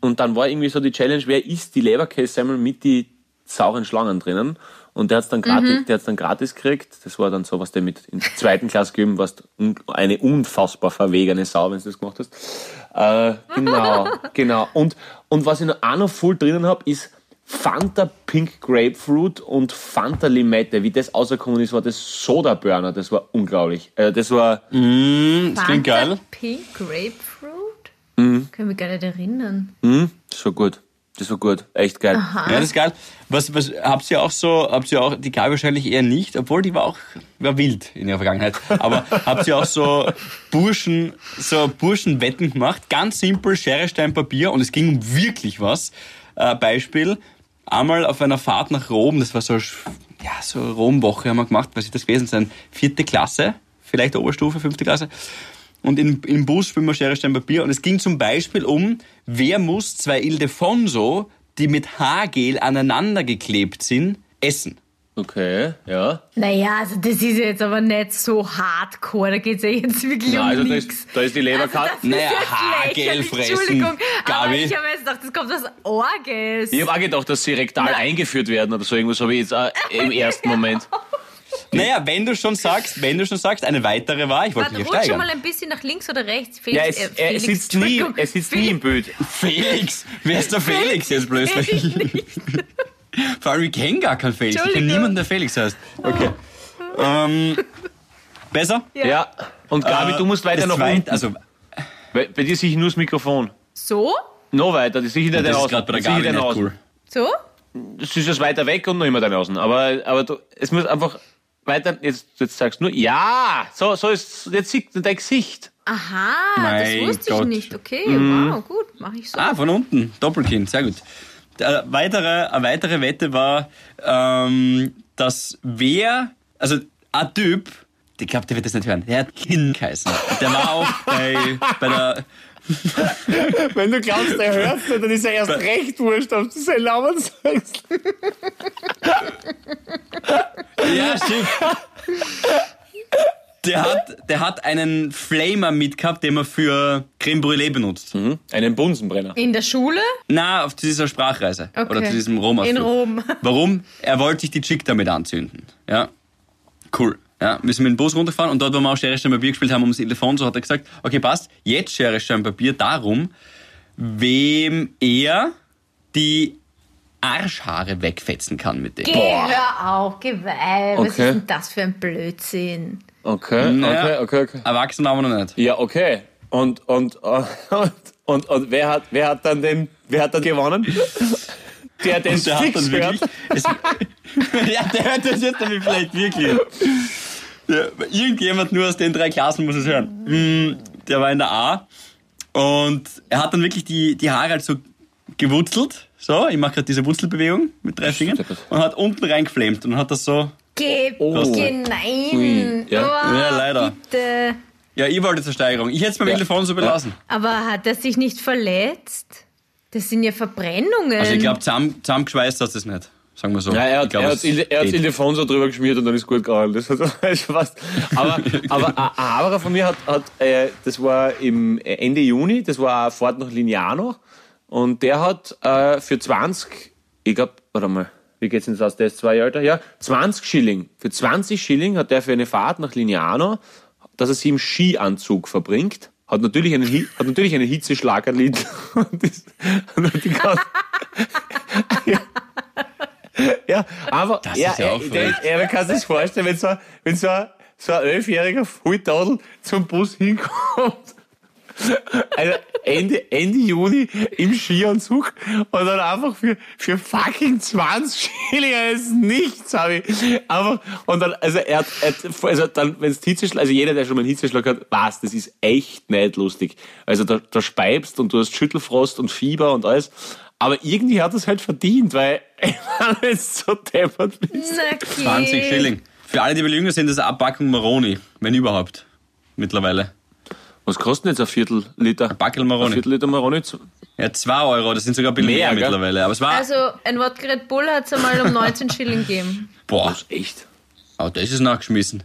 Speaker 2: und dann war irgendwie so die Challenge, wer isst die Leberkässemmel mit die sauren Schlangen drinnen? Und der hat's dann gratis, der hat's dann gratis gekriegt. Das war dann so, was der mit in der zweiten Klasse gegeben, was un- eine unfassbar verwegene Sau, wenn du das gemacht hast. Äh, genau, genau. Und, und was ich noch auch noch voll drinnen hab, ist Fanta Pink Grapefruit und Fanta Limette. Wie das rausgekommen ist, war das Soda Burner. Das war unglaublich. Äh, das war,
Speaker 4: Das klingt geil.
Speaker 3: Pink Grapefruit?
Speaker 2: Mhm.
Speaker 3: Können wir gar nicht erinnern.
Speaker 2: hm, das war gut. Das war gut. Echt geil.
Speaker 4: Ja, das ist geil. Was, was, habt ihr auch so, habt ihr auch, die Gabi wahrscheinlich eher nicht, obwohl die war auch, war wild in ihrer Vergangenheit. Aber habt ihr auch so Burschen, so Burschenwetten gemacht? Ganz simpel, Schere, Stein, Papier und es ging um wirklich was. Äh, Beispiel, einmal auf einer Fahrt nach Rom, das war so, ja, so Rom-Woche haben wir gemacht, was ist das gewesen sein? Vierte Klasse, vielleicht Oberstufe, fünfte Klasse. Und im, im Bus spielen wir Schere, Stein, Papier. Und es ging zum Beispiel um, wer muss zwei Ildefonso, die mit Haargel aneinander geklebt sind, essen.
Speaker 2: Okay, ja.
Speaker 3: Naja, also das ist jetzt aber nicht so hardcore. Da geht es ja jetzt wirklich
Speaker 2: Ja,
Speaker 3: um
Speaker 2: also da
Speaker 3: nichts.
Speaker 2: ist, da ist die Leberkarte.
Speaker 3: Also
Speaker 4: Naja, Haargel fressen,
Speaker 3: Entschuldigung, aber
Speaker 4: Gabi.
Speaker 3: ich habe jetzt gedacht, das kommt aus Orgels.
Speaker 2: Ich habe auch gedacht, dass sie rektal eingeführt werden oder so irgendwas, habe ich jetzt auch im ersten Moment.
Speaker 4: Naja, wenn du schon sagst, wenn du schon sagst, eine weitere war, ich wollte
Speaker 3: Warte,
Speaker 4: mich ja
Speaker 3: rutsch schon
Speaker 4: steigern.
Speaker 3: mal ein bisschen nach links oder rechts.
Speaker 2: Ja,
Speaker 3: Felix,
Speaker 2: es,
Speaker 3: äh,
Speaker 2: er
Speaker 3: Felix,
Speaker 2: sitzt nie, er sitzt nie im Bild.
Speaker 4: Felix! Wer ist der Felix jetzt plötzlich? Vor allem, ich kenne gar keinen Felix. Ich kenne niemanden, der Felix heißt. Okay. Ähm, besser?
Speaker 2: Ja. Und Gabi,
Speaker 4: Äh,
Speaker 2: du musst weiter nach unten.
Speaker 4: Also,
Speaker 2: Bei, bei dir sehe ich nur das Mikrofon.
Speaker 3: So?
Speaker 2: Noch weiter, das sehe ich nicht deine
Speaker 4: das ist
Speaker 2: Außen.
Speaker 4: gerade bei der Gabi nicht
Speaker 2: Außen.
Speaker 4: cool.
Speaker 3: So?
Speaker 2: Das ist jetzt weiter weg und noch immer deine Außen. Aber, aber du, es muss einfach weiter, jetzt, jetzt sagst du nur, ja, so, so ist, jetzt sieht dein Gesicht.
Speaker 3: Aha,
Speaker 4: Mein
Speaker 3: das wusste
Speaker 4: Gott.
Speaker 3: ich nicht. Okay,
Speaker 2: Mhm.
Speaker 3: wow, gut, mache ich so.
Speaker 4: Ah, von unten. Doppelkinn, sehr gut. Eine weitere, eine weitere Wette war, ähm, dass wer, also ein Typ, ich glaube, der wird das nicht hören, der hat Kinn geheißen. Der war auch bei, bei der,
Speaker 2: Wenn du glaubst, er hört es nicht, dann ist er erst recht wurscht, ob du sein Namen sagst.
Speaker 4: ja, stimmt. Der hat, der hat einen Flamer mitgehabt, den man für Creme Brûlée benutzt.
Speaker 2: Mhm. Einen Bunsenbrenner.
Speaker 3: In der Schule?
Speaker 4: Na, auf dieser Sprachreise.
Speaker 3: Okay.
Speaker 4: Oder zu diesem rom
Speaker 3: In Rom.
Speaker 4: Warum? Er wollte sich die Chick damit anzünden. Ja. Cool. Ja, wir sind mit dem Bus runtergefahren und dort, wo wir auch Schere, Stein, Papier gespielt haben, ums Telefon, so hat er gesagt, okay, passt, jetzt Schere, Stein, Papier darum, wem er die Arschhaare wegfetzen kann mit dem.
Speaker 3: Geh, hör auf, geh weih. Was
Speaker 2: Okay.
Speaker 3: ist denn das für ein Blödsinn?
Speaker 2: Okay,
Speaker 4: Naja.
Speaker 2: okay, okay, okay.
Speaker 4: Erwachsen aber noch nicht.
Speaker 2: Ja, okay. Und, und, und, und, und wer, hat, wer hat dann den, wer hat dann gewonnen? Der,
Speaker 4: Und der hat dann wirklich. Es, ja, der hört das jetzt nämlich vielleicht wirklich. Der, irgendjemand nur aus den drei Klassen muss es hören. Mm, Der war in der A und er hat dann wirklich die, die Haare halt so gewurzelt. So, ich mache gerade diese Wurzelbewegung mit drei Fingern und hat unten reingeflamed und hat das so.
Speaker 3: Geh,
Speaker 2: Oh.
Speaker 3: geh, nein.
Speaker 2: Ja.
Speaker 3: Oh,
Speaker 4: Ja, leider.
Speaker 3: Bitte.
Speaker 4: Ja, ich wollte zur Steigerung. Ich hätte es beim
Speaker 2: Ja.
Speaker 4: Telefon so belassen.
Speaker 3: Aber hat er sich nicht verletzt? Das sind ja Verbrennungen.
Speaker 4: Also ich glaube, zusammen, zusammengeschweißt hat es nicht. Sagen wir so.
Speaker 2: Ja, er hat,
Speaker 4: glaub,
Speaker 2: er
Speaker 4: es
Speaker 2: hat, Il- er hat
Speaker 4: geht.
Speaker 2: Ildefonso drüber geschmiert und dann ist gut gegangen. Das hat ist fast. Aber, aber ein Haberer von mir hat, hat äh, das war im Ende Juni, das war eine Fahrt nach Lignano und der hat äh, für 20, ich glaube, warte mal, wie geht's denn das aus? Der ist zwei Jahre älter, ja, 20 Schilling. Für 20 Schilling hat der für eine Fahrt nach Lignano, dass er sie im Skianzug verbringt. Hat natürlich einen, Hi- hat natürlich einen Hitzeschlag erlitten. Ganze- Ja, aber
Speaker 4: Das
Speaker 2: ja,
Speaker 4: ist ja
Speaker 2: der, er, man kann sich vorstellen, wenn so, ein- wenn so, ein, so ein elfjähriger Volltadel zum Bus hinkommt. Also Ende, Ende Juni im Skianzug und dann einfach für, für fucking 20 Schilling ist nichts, habe ich. Einfach, und dann, also er hat, er hat also dann, wenn es Hitzeschlag, also jeder, der schon mal einen Hitzeschlag hat, weiß, das ist echt nicht lustig. Also da, da speibst und du hast Schüttelfrost und Fieber und alles. Aber irgendwie hat es halt verdient, weil, wenn du so deppert bist.
Speaker 3: Okay.
Speaker 4: 20 Schilling. Für alle, die jünger sind, das ist eine Abpackung Maroni. Wenn überhaupt. Mittlerweile.
Speaker 2: Was kostet jetzt ein Viertel Liter? Ein
Speaker 4: Backel Maroni.
Speaker 2: Viertel Liter Maroni?
Speaker 4: Ja, 2 Euro, das sind sogar ein bisschen
Speaker 2: Mehr,
Speaker 4: mittlerweile. Aber es war.
Speaker 3: Also, ein Wodka Red Bull hat es einmal um 19 Schilling gegeben.
Speaker 4: boah,
Speaker 2: Was, echt?
Speaker 4: oh, das ist nachgeschmissen.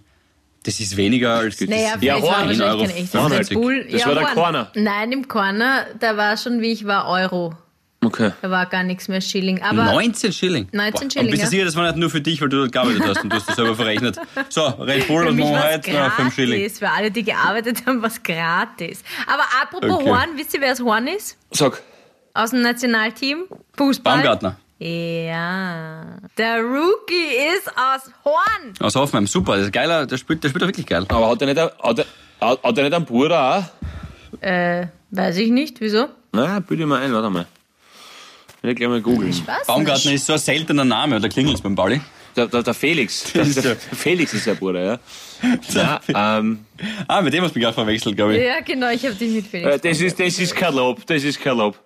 Speaker 4: Das ist weniger als.
Speaker 3: Naja,
Speaker 2: Ja,
Speaker 3: es war wahrscheinlich
Speaker 4: Euro
Speaker 3: kein echtes
Speaker 4: 95.
Speaker 3: Red Bull.
Speaker 2: Das
Speaker 3: ja,
Speaker 2: war der
Speaker 3: Horn.
Speaker 2: Corner.
Speaker 3: Nein, im Corner, da war schon, wie ich war, Euro.
Speaker 2: Okay.
Speaker 3: Da war gar nichts mehr Schilling. Aber
Speaker 4: 19 Schilling.
Speaker 3: 19
Speaker 4: Boah,
Speaker 3: Schilling,
Speaker 4: Und bist du sicher, das war nicht nur für dich, weil du dort gearbeitet hast und du hast das selber verrechnet. So, Red Bull und na, 5 Schilling.
Speaker 3: gratis. Für alle, die gearbeitet haben, was gratis. Aber apropos
Speaker 4: Okay.
Speaker 3: Horn, wisst ihr, wer das Horn ist?
Speaker 2: Sag.
Speaker 3: Aus dem Nationalteam? Fußball.
Speaker 4: Baumgartner.
Speaker 3: Ja. Der Rookie ist aus Horn.
Speaker 4: Aus Hoffenheim, super. Das ist geiler, der spielt, der spielt doch wirklich geil.
Speaker 2: Aber hat er nicht, ein- hat er, hat hat er nicht einen Bruder auch?
Speaker 3: Äh, weiß ich nicht. Wieso?
Speaker 2: Na, bitte mal ein, warte mal. Ich will gleich mal googeln.
Speaker 4: Baumgartner ist so ein seltener Name, da klingelt's beim Pauli.
Speaker 2: Der, der, der Felix. Der, der,
Speaker 4: der-
Speaker 2: Felix ist der Bruder, ja. ja ähm,
Speaker 4: Ah, mit dem hast du mich gerade verwechselt, glaube ich.
Speaker 3: Ja, genau, ich habe dich mit Felix.
Speaker 2: äh, das, ist, das ist kein Lob, das ist kein Lob.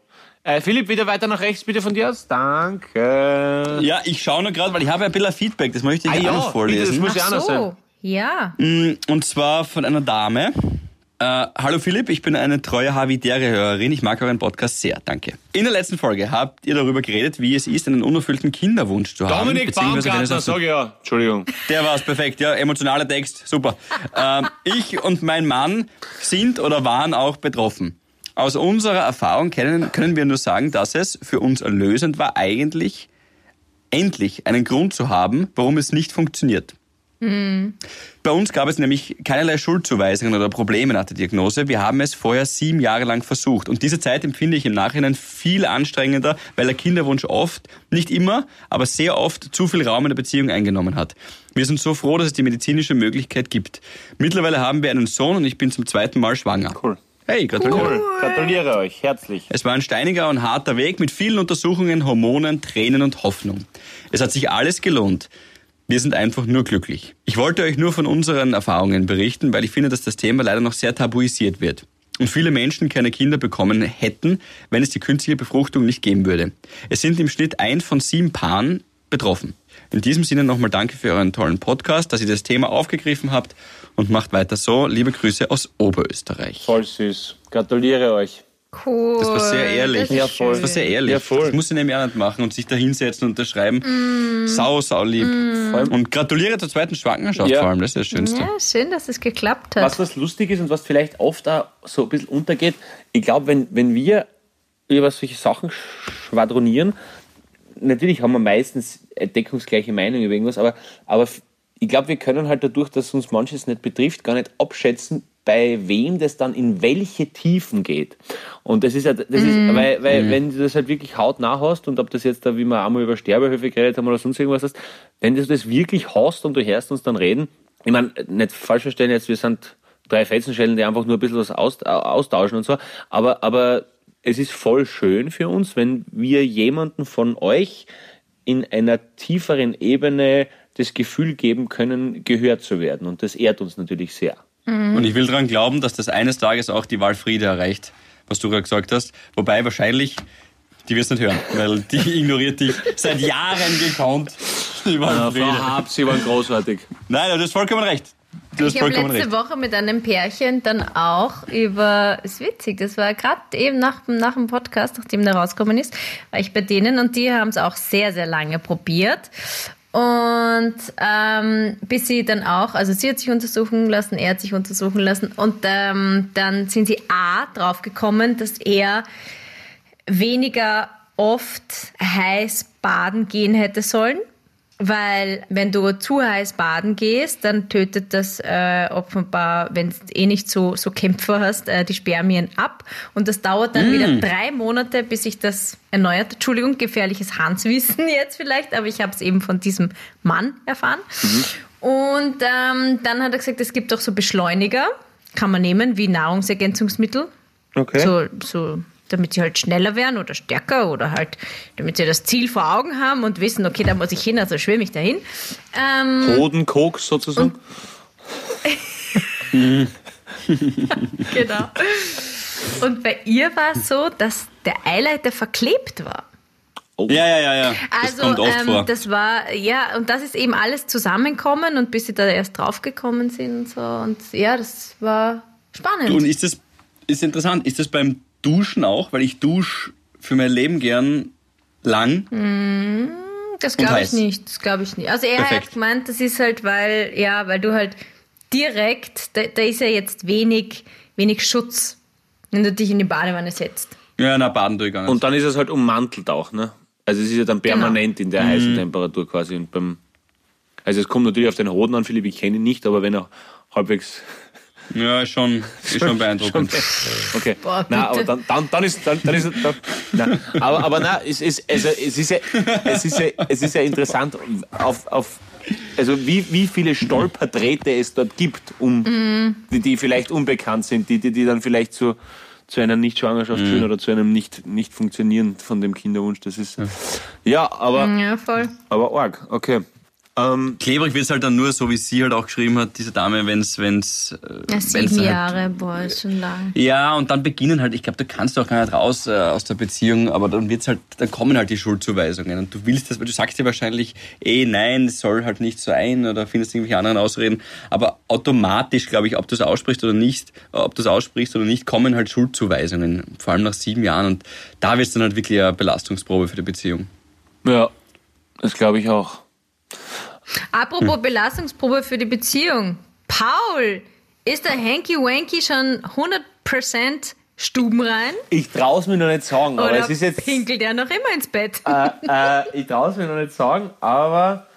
Speaker 2: Äh, Philipp, wieder weiter nach rechts bitte von dir aus. Danke.
Speaker 4: Ja, ich schaue nur gerade, weil ich habe ein bisschen Feedback, das möchte ich
Speaker 2: Ah
Speaker 4: auch
Speaker 2: ja,
Speaker 4: noch
Speaker 2: bitte, das
Speaker 4: vorlesen.
Speaker 2: muss ja auch
Speaker 3: Ach
Speaker 2: noch sein.
Speaker 3: so, ja.
Speaker 4: Und zwar von einer Dame. Äh, Hallo Philipp, ich bin eine treue Havidere-Hörerin. Ich mag euren Podcast sehr. Danke. In der letzten Folge habt ihr darüber geredet, wie es ist, einen unerfüllten Kinderwunsch zu haben.
Speaker 2: Dominik
Speaker 4: wenn es
Speaker 2: Baumgartner, sag ja. Entschuldigung.
Speaker 4: Der war's, perfekt, ja, emotionaler Text, super. Ähm, ich und mein Mann sind oder waren auch betroffen. Aus unserer Erfahrung können, können wir nur sagen, dass es für uns erlösend war, eigentlich endlich einen Grund zu haben, warum es nicht funktioniert. Bei uns gab es nämlich keinerlei Schuldzuweisungen oder Probleme nach der Diagnose. Wir haben es vorher sieben Jahre lang versucht. Und diese Zeit empfinde ich im Nachhinein viel anstrengender, weil der Kinderwunsch oft, nicht immer, aber sehr oft zu viel Raum in der Beziehung eingenommen hat. Wir sind so froh, dass es die medizinische Möglichkeit gibt. Mittlerweile haben wir einen Sohn und ich bin zum zweiten Mal schwanger.
Speaker 2: Cool.
Speaker 4: Hey, gratuliere.
Speaker 2: Cool. Gratuliere euch, herzlich.
Speaker 4: Es war ein steiniger und harter Weg mit vielen Untersuchungen, Hormonen, Tränen und Hoffnung. Es hat sich alles gelohnt. Wir sind einfach nur glücklich. Ich wollte euch nur von unseren Erfahrungen berichten, weil ich finde, dass das Thema leider noch sehr tabuisiert wird. Und viele Menschen keine Kinder bekommen hätten, wenn es die künstliche Befruchtung nicht geben würde. Es sind im Schnitt ein von sieben Paaren betroffen. In diesem Sinne nochmal danke für euren tollen Podcast, dass ihr das Thema aufgegriffen habt und macht weiter so. Liebe Grüße aus Oberösterreich.
Speaker 2: Voll süß. Gratuliere euch.
Speaker 3: Cool.
Speaker 4: Das war sehr ehrlich.
Speaker 2: Ja, voll.
Speaker 4: Das war sehr ehrlich.
Speaker 2: Ja, voll.
Speaker 4: Das muss ich nämlich auch nicht machen und sich da hinsetzen und unterschreiben.
Speaker 3: Mm.
Speaker 4: Sau, sau lieb.
Speaker 2: Allem-
Speaker 4: Und gratuliere zur zweiten Schwangerschaft
Speaker 2: Ja.
Speaker 4: vor allem, das ist das Schönste.
Speaker 3: Ja, schön, dass es geklappt hat.
Speaker 2: Was was lustig ist und was vielleicht oft auch so ein bisschen untergeht, ich glaube, wenn, wenn wir über solche Sachen schwadronieren, natürlich haben wir meistens deckungsgleiche Meinung über irgendwas, aber, aber ich glaube, wir können halt dadurch, dass uns manches nicht betrifft, gar nicht abschätzen, bei wem das dann in welche Tiefen geht. Und das ist ja, das ist, weil, weil wenn du das halt wirklich hautnah hast und ob das jetzt da, wie wir einmal über Sterbehöfe geredet haben oder sonst irgendwas hast, wenn du das wirklich hast und du hörst uns dann reden, ich meine, nicht falsch verstehen jetzt, wir sind drei Fetzenschellen, die einfach nur ein bisschen was aus, austauschen und so, aber, aber es ist voll schön für uns, wenn wir jemanden von euch in einer tieferen Ebene das Gefühl geben können, gehört zu werden. Und das ehrt uns natürlich sehr.
Speaker 4: Und ich will daran glauben, dass das eines Tages auch die Walfriede erreicht, was du gerade gesagt hast. Wobei wahrscheinlich, die wirst nicht hören, weil die ignoriert dich seit Jahren gekonnt. Die Walfriede.
Speaker 2: Hab, Sie waren großartig.
Speaker 4: Nein, du hast vollkommen recht. Du
Speaker 3: Ich habe letzte
Speaker 4: recht.
Speaker 3: Woche mit einem Pärchen dann auch über, ist witzig, das war gerade eben nach, nach dem Podcast, nachdem der rausgekommen ist, war ich bei denen und die haben es auch sehr, sehr lange probiert. Und ähm, bis sie dann auch, also sie hat sich untersuchen lassen, er hat sich untersuchen lassen und ähm, dann sind sie A drauf gekommen, dass er weniger oft heiß baden gehen hätte sollen. Weil wenn du zu heiß baden gehst, dann tötet das äh, offenbar, wenn du eh nicht so, so Kämpfer hast, äh, die Spermien ab. Und das dauert dann wieder drei Monate, bis sich das erneuert. Entschuldigung, gefährliches Hanswissen jetzt vielleicht, aber ich habe es eben von diesem Mann erfahren. Und ähm, dann hat er gesagt, es gibt auch so Beschleuniger, kann man nehmen, wie Nahrungsergänzungsmittel.
Speaker 2: Okay.
Speaker 3: So, so, damit sie halt schneller werden oder stärker oder halt, damit sie das Ziel vor Augen haben und wissen, okay, da muss ich hin, also schwimme ich dahin. Ähm,
Speaker 2: Bodenkoks sozusagen.
Speaker 3: genau. Und bei ihr war es so, dass der Eileiter verklebt war.
Speaker 4: Ja, ja, ja, ja. Das
Speaker 3: Also
Speaker 4: kommt oft
Speaker 3: ähm,
Speaker 4: vor.
Speaker 3: das war, ja, und das ist eben alles zusammenkommen und bis sie da erst draufgekommen sind und so. Und ja, das war spannend.
Speaker 4: Und ist das ist interessant, ist das beim Duschen auch? Weil ich dusche für mein Leben gern lang.
Speaker 3: Das
Speaker 4: Und
Speaker 3: glaube ich nicht. Das glaube ich nicht. Also er
Speaker 4: Perfekt.
Speaker 3: hat gemeint, das ist halt, weil, ja, weil du halt direkt, da, da ist ja jetzt wenig, wenig Schutz, wenn du dich in die Badewanne setzt.
Speaker 4: Ja, na, baden nicht.
Speaker 2: Und dann ist es halt ummantelt auch, ne? Also es ist ja dann permanent in der
Speaker 4: Mhm.
Speaker 2: heißen Temperatur quasi. Und beim, also es kommt natürlich auf den Hoden an, Philipp, ich kenne ihn nicht, aber wenn er halbwegs
Speaker 4: ja, ist schon, ist schon beeindruckend.
Speaker 2: Okay.
Speaker 3: Boah,
Speaker 2: na, aber dann, dann, dann ist dann, dann ist dann, na, aber aber na, es ist also es ist ja es ist ja, es ist ja interessant auf, auf also wie, wie viele Stolperträte es dort gibt, um
Speaker 3: Mhm.
Speaker 2: die, die vielleicht unbekannt sind, die, die, die dann vielleicht zu, zu einer Nichtschwangerschaft
Speaker 4: Mhm.
Speaker 2: führen oder zu einem nicht, nicht funktionieren von dem Kinderwunsch. Das ist ja, aber
Speaker 3: Ja, voll.
Speaker 2: aber arg, okay. Ähm,
Speaker 4: Klebrig wird es halt dann nur, so wie sie halt auch geschrieben hat, diese Dame, wenn es wenn's, äh,
Speaker 3: Ja,
Speaker 4: wenn's
Speaker 3: sieben
Speaker 4: halt
Speaker 3: Jahre, boah, ist schon lang.
Speaker 4: Ja, und dann beginnen halt, ich glaube, du kannst auch gar nicht raus äh, aus der Beziehung, aber dann wird's halt, dann kommen halt die Schuldzuweisungen und du willst das, weil du sagst dir wahrscheinlich, eh nein, es soll halt nicht so ein oder findest irgendwelche anderen Ausreden, aber automatisch, glaube ich, ob du es aussprichst oder nicht, ob du es aussprichst oder nicht, kommen halt Schuldzuweisungen, vor allem nach sieben Jahren und da wird's dann halt wirklich eine Belastungsprobe für die Beziehung.
Speaker 2: ja, das glaube ich auch.
Speaker 3: Apropos Belastungsprobe für die Beziehung. Paul, ist der Hanky Wanky schon 100% stubenrein?
Speaker 2: Ich traue es mir noch nicht sagen, aber
Speaker 3: Oder
Speaker 2: es ist jetzt
Speaker 3: pinkelt er noch immer ins Bett?
Speaker 2: äh, äh, ich traue es mir noch nicht sagen, aber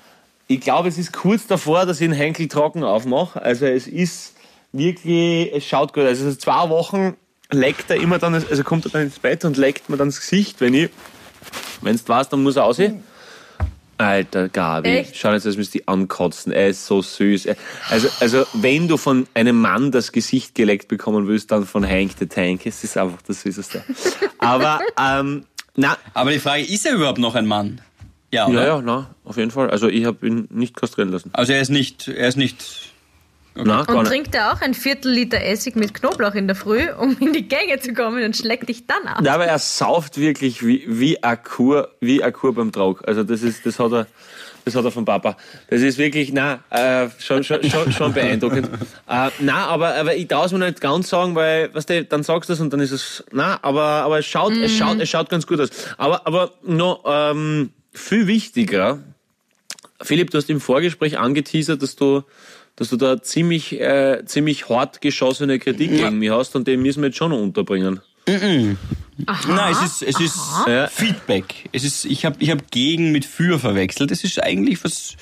Speaker 2: ich glaube, es ist kurz davor, dass ich den Henkel trocken aufmache. Also es ist wirklich, es schaut gut aus. Also zwei Wochen leckt er immer dann, also kommt er dann ins Bett und leckt mir dann das Gesicht, wenn ich, wenn es war's, dann muss er aussehen. Alter Gabi,
Speaker 3: Echt?
Speaker 2: schau jetzt, als müsste ich ankotzen. Er ist so süß. Also, also, wenn du von einem Mann das Gesicht geleckt bekommen willst, dann von Hank the Tank. Es ist einfach das Süßeste. Aber, ähm, na,
Speaker 4: Aber die Frage, ist er überhaupt noch ein Mann? Ja, oder?
Speaker 2: ja, ja, na, auf jeden Fall. Also ich habe ihn nicht kastrieren lassen.
Speaker 4: Also er ist nicht, er ist nicht
Speaker 2: Nein, gar
Speaker 3: Und
Speaker 2: nicht.
Speaker 3: trinkt er auch ein Viertel Liter Essig mit Knoblauch in der Früh, um in die Gänge zu kommen und schlägt dich dann ab.
Speaker 2: Ja, aber er sauft wirklich wie, wie ein Kur, wie ein Kur beim Trag. Also das ist, das hat er, das hat er vom Papa. Das ist wirklich, na, äh, schon, schon, schon, schon beeindruckend. äh, na, aber, aber ich darf es mir nicht ganz sagen, weil, weißt du, dann sagst du es und dann ist es, na, aber, aber es schaut, es schaut, es schaut ganz gut aus. Aber, aber noch, ähm, viel wichtiger, Philipp, du hast im Vorgespräch angeteasert, dass du, dass du da ziemlich, äh, ziemlich hart geschossene Kritik gegen mich hast und den müssen wir jetzt schon noch unterbringen.
Speaker 4: Nein, es ist, es ist
Speaker 2: Ja.
Speaker 4: Feedback. Es ist, ich habe ich hab gegen mit für verwechselt. Es ist eigentlich was.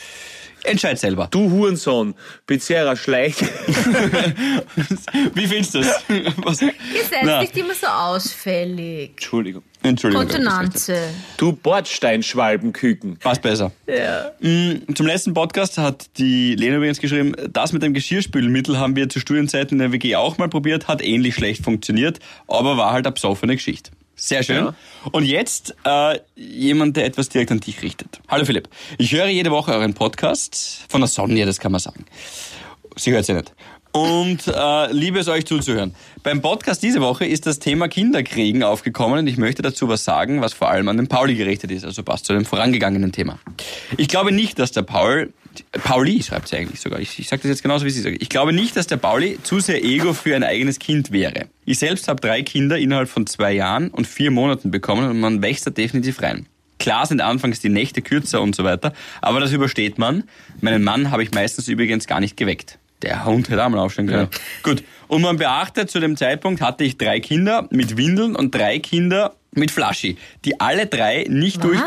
Speaker 4: Entscheid selber.
Speaker 2: Du Hurensohn, Pizzeria schlecht.
Speaker 4: Wie findest du das? Was?
Speaker 3: Ihr seid
Speaker 4: Na.
Speaker 3: nicht immer so ausfällig.
Speaker 2: Entschuldigung.
Speaker 4: Entschuldigung.
Speaker 3: Kontenanze.
Speaker 2: Du Bordsteinschwalbenküken.
Speaker 4: Passt besser.
Speaker 3: Ja.
Speaker 4: Mm, Zum letzten Podcast hat die Lena übrigens geschrieben, das mit dem Geschirrspülmittel haben wir zu Studienzeiten in der WG auch mal probiert, hat ähnlich schlecht funktioniert, aber war halt eine besoffene Geschichte. Sehr schön.
Speaker 2: Ja.
Speaker 4: Und jetzt äh, jemand, der etwas direkt an dich richtet. Hallo Philipp, ich höre jede Woche euren Podcast von der Sonja, das kann man sagen. Sie hört ja nicht. Und äh, liebe es euch zuzuhören. Beim Podcast diese Woche ist das Thema Kinderkriegen aufgekommen und ich möchte dazu was sagen, was vor allem an den Pauli gerichtet ist, also passt zu dem vorangegangenen Thema. Ich glaube nicht, dass der Paul, Pauli schreibt sie eigentlich sogar, ich, ich sage das jetzt genauso, wie sie sagt. Ich glaube nicht, dass der Pauli zu sehr Ego für ein eigenes Kind wäre. Ich selbst habe drei Kinder innerhalb von zwei Jahren und vier Monaten bekommen und man wächst da definitiv rein. Klar sind anfangs die Nächte kürzer und so weiter, aber das übersteht man. Meinen Mann habe ich meistens übrigens gar nicht geweckt. Der Hund hätte auch mal aufstehen können. Gut. Und man beachtet, zu dem Zeitpunkt hatte ich drei Kinder mit Windeln und drei Kinder mit Flaschi, die alle drei nicht durch...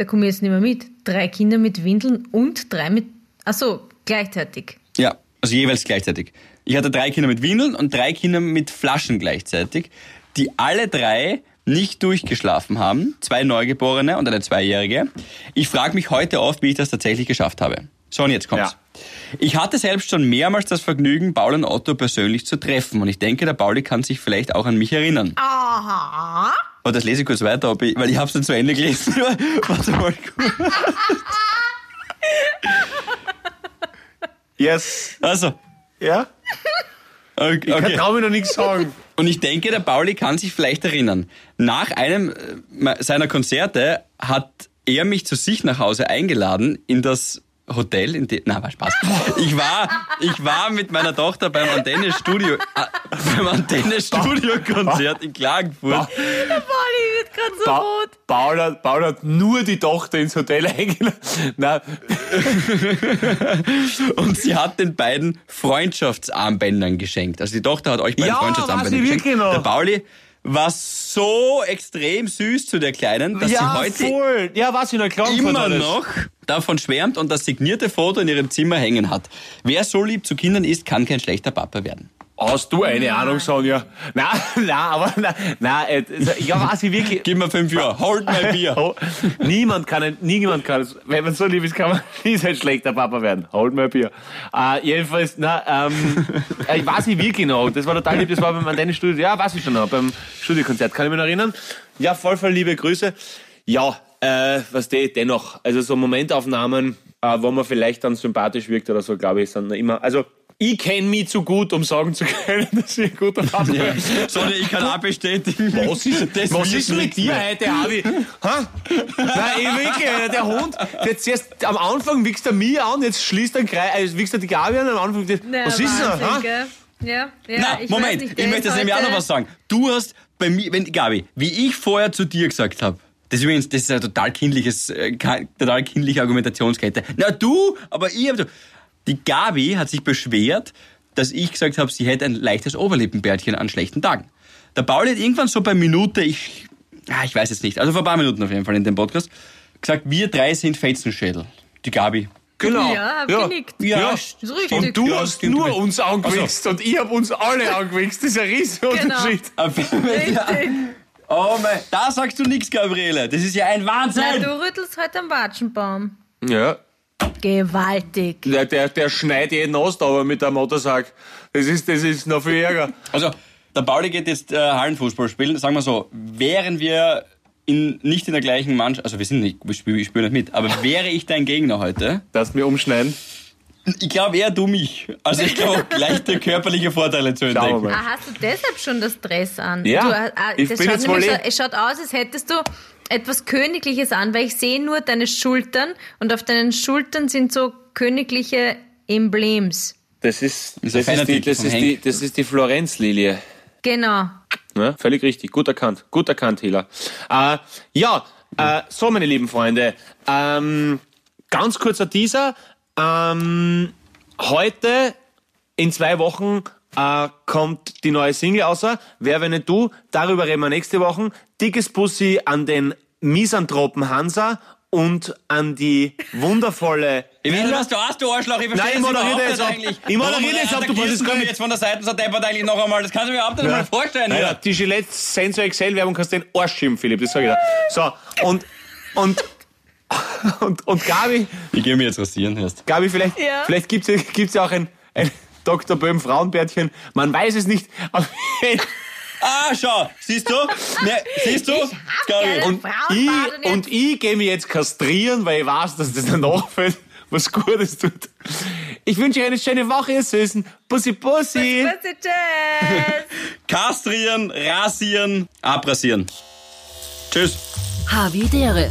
Speaker 3: Da komme ich jetzt nicht mehr mit. Drei Kinder mit Windeln und drei mit. Ach so, gleichzeitig.
Speaker 4: Ja, also jeweils gleichzeitig. Ich hatte drei Kinder mit Windeln und drei Kinder mit Flaschen gleichzeitig, die alle drei nicht durchgeschlafen haben. Zwei Neugeborene und eine Zweijährige. Ich frage mich heute oft, wie ich das tatsächlich geschafft habe. So, und jetzt kommt's.
Speaker 2: Ja.
Speaker 4: Ich hatte selbst schon mehrmals das Vergnügen, Paul und Otto persönlich zu treffen. Und ich denke, der Pauli kann sich vielleicht auch an mich erinnern.
Speaker 3: Aha.
Speaker 4: Aber das lese ich kurz weiter, ich, weil ich habe es nicht zu Ende gelesen. Warte mal kurz.
Speaker 2: Yes.
Speaker 4: Also,
Speaker 2: Ja?
Speaker 4: okay.
Speaker 2: Ich kann traue mir noch nichts sagen.
Speaker 4: Und ich denke, der Pauli kann sich vielleicht erinnern. Nach einem äh, seiner Konzerte hat er mich zu sich nach Hause eingeladen in das Hotel, in dem, na, war Spaß. Ich war, ich war mit meiner Tochter beim Antenne Studio, äh, beim Antenne Studio Konzert in Klagenfurt.
Speaker 3: Der Polly wird gerade so
Speaker 2: Ba
Speaker 3: rot.
Speaker 2: Paul, hat, Paul hat nur die Tochter ins Hotel eingeladen. Nein,
Speaker 4: Und sie hat den beiden Freundschaftsarmbändern geschenkt. Also die Tochter hat euch beiden
Speaker 2: Ja,
Speaker 4: Freundschaftsarmbänder
Speaker 2: weiß ich
Speaker 4: geschenkt.
Speaker 2: wirklich noch.
Speaker 4: Der Pauli war so extrem süß zu der Kleinen, dass sie
Speaker 2: ja,
Speaker 4: heute
Speaker 2: voll. Ja, was ich noch klar
Speaker 4: immer noch davon schwärmt und das signierte Foto in ihrem Zimmer hängen hat. Wer so lieb zu Kindern ist, kann kein schlechter Papa werden.
Speaker 2: Hast du eine Ahnung, Sonja? Nein, nein, aber nein, nein, äh, ja, weiß ich wirklich.
Speaker 4: Gib mir fünf Jahre, hold mein Bier.
Speaker 2: Oh, niemand kann, niemand kann, es- wenn man so lieb ist, kann man nie ein schlechter Papa werden. Hold my Bier. Äh, jedenfalls, na, ähm, äh, ich weiß nicht wirklich noch. Das war total lieb, das war beim Antenne Studio, ja, weiß ich schon noch, beim Studiokonzert, kann ich mich noch erinnern. Ja, voll, voll liebe Grüße. Ja, äh, was die dennoch, also so Momentaufnahmen, äh, wo man vielleicht dann sympathisch wirkt oder so, glaube ich, sind noch immer, also, ich kenne mich zu gut, um sagen zu können, dass ich ein guter Papa bin.
Speaker 4: Sondern ich kann auch bestätigen.
Speaker 2: Was ist,
Speaker 4: das
Speaker 2: was ist mit dir
Speaker 4: mehr.
Speaker 2: heute, Avi? Ha? Nein, ich wirklich, äh, der Hund, der zuerst, am Anfang wichst er mich an, jetzt schließt er den Kreis, also wichst er die Gabi an, am Anfang,
Speaker 3: Na,
Speaker 2: was ist da? Ha?
Speaker 3: Ja, ja.
Speaker 4: Na,
Speaker 3: ich
Speaker 4: Moment,
Speaker 3: weiß nicht,
Speaker 4: ich möchte jetzt nämlich auch noch was sagen. Du hast bei mir, wenn, Gabi, wie ich vorher zu dir gesagt habe, das ist übrigens, das ist eine total kindliches, äh, total kindliche Argumentationskette. Na du, aber ich habe, die Gabi hat sich beschwert, dass ich gesagt habe, sie hätte ein leichtes Oberlippenbärtchen an schlechten Tagen. Der Pauli hat irgendwann so bei Minute, ich, ah, ich weiß jetzt nicht, also vor ein paar Minuten auf jeden Fall in dem Podcast, gesagt, wir drei sind Fetzenschädel. Die Gabi.
Speaker 2: Genau.
Speaker 3: Ja, hab genickt.
Speaker 2: Ja.
Speaker 3: Richtig.
Speaker 2: Und du
Speaker 4: Ja,
Speaker 2: hast nur uns angewichst und ich hab uns alle angewichst. Das ist ein riesiger
Speaker 3: Genau.
Speaker 2: Unterschied.
Speaker 3: Richtig.
Speaker 4: Oh mein, da sagst du nichts, Gabriele. Das ist ja ein Wahnsinn.
Speaker 3: Na, du rüttelst heute am Watschenbaum.
Speaker 2: Ja.
Speaker 3: Gewaltig.
Speaker 2: Der, der, der schneit jeden Ast aber mit dem Motorsack. Das ist, das ist noch viel ärger.
Speaker 4: Also, der Pauli geht jetzt äh, Hallenfußball spielen. Sagen wir so, wären wir in, nicht in der gleichen Mannschaft, also wir sind nicht, wir spielen, wir spielen nicht mit, aber wäre ich dein Gegner heute,
Speaker 2: Darfst mir umschneiden?
Speaker 4: Ich glaube eher du mich. Also ich glaube leichte körperliche Vorteile zu entdecken.
Speaker 3: Ah, hast du deshalb schon das Dress an?
Speaker 2: Ja,
Speaker 3: Du, ah,
Speaker 2: ich
Speaker 3: das
Speaker 2: bin
Speaker 3: schaut
Speaker 2: jetzt wohl
Speaker 3: so, es schaut aus, als hättest du etwas Königliches an, weil ich sehe nur deine Schultern und auf deinen Schultern sind so königliche Emblems.
Speaker 2: Das ist,
Speaker 4: Ist
Speaker 2: das
Speaker 4: ein
Speaker 2: ist, die, das ist,
Speaker 4: Henk.
Speaker 2: die, das ist die Florenzlilie.
Speaker 3: Genau.
Speaker 2: Ja, völlig richtig. Gut erkannt. Gut erkannt, Hila. Äh, ja, äh, so, meine lieben Freunde. Ähm, ganz kurzer Teaser. Ähm, heute, in zwei Wochen, äh, kommt die neue Single außer. Wer, wenn nicht du? Darüber reden wir nächste Woche. Dickes Bussi an den Misanthropen Hansa und an die wundervolle
Speaker 4: Ich weiß nicht,
Speaker 2: Hila.
Speaker 4: was du hast, du Arschloch. Ich
Speaker 2: Nein,
Speaker 4: verstehe
Speaker 2: ich
Speaker 4: das
Speaker 2: moderiere jetzt ab.
Speaker 4: eigentlich.
Speaker 2: Ich moderiere jetzt ab, du
Speaker 4: mich
Speaker 2: nicht-
Speaker 4: jetzt von der Seite so deppert eigentlich noch einmal. Das kannst du mir überhaupt nicht
Speaker 2: Ja.
Speaker 4: mal vorstellen.
Speaker 2: Naja, die Gillette Sensor XL Werbung kannst du den Arsch schieben, Philipp, das sag ich dir. So, und, und, und, und Gabi,
Speaker 4: Ich gehe mir jetzt rasieren erst.
Speaker 2: Gabi, vielleicht,
Speaker 3: Ja.
Speaker 2: vielleicht gibt's ja, gibt's ja auch ein, ein Dr. Böhm Frauenbärtchen. Man weiß es nicht.
Speaker 4: Ah, schau, siehst du? Ne, siehst du? Gabi.
Speaker 2: und, ich, und ich gehe mich jetzt kastrieren, weil ich weiß, dass das danach fällt, was Gutes tut. Ich wünsche euch eine schöne Woche, ihr Süßen. Bussi, Bussi.
Speaker 3: Tschüss. Tschüss.
Speaker 4: Kastrieren, rasieren, abrasieren. Tschüss.
Speaker 1: Havidere.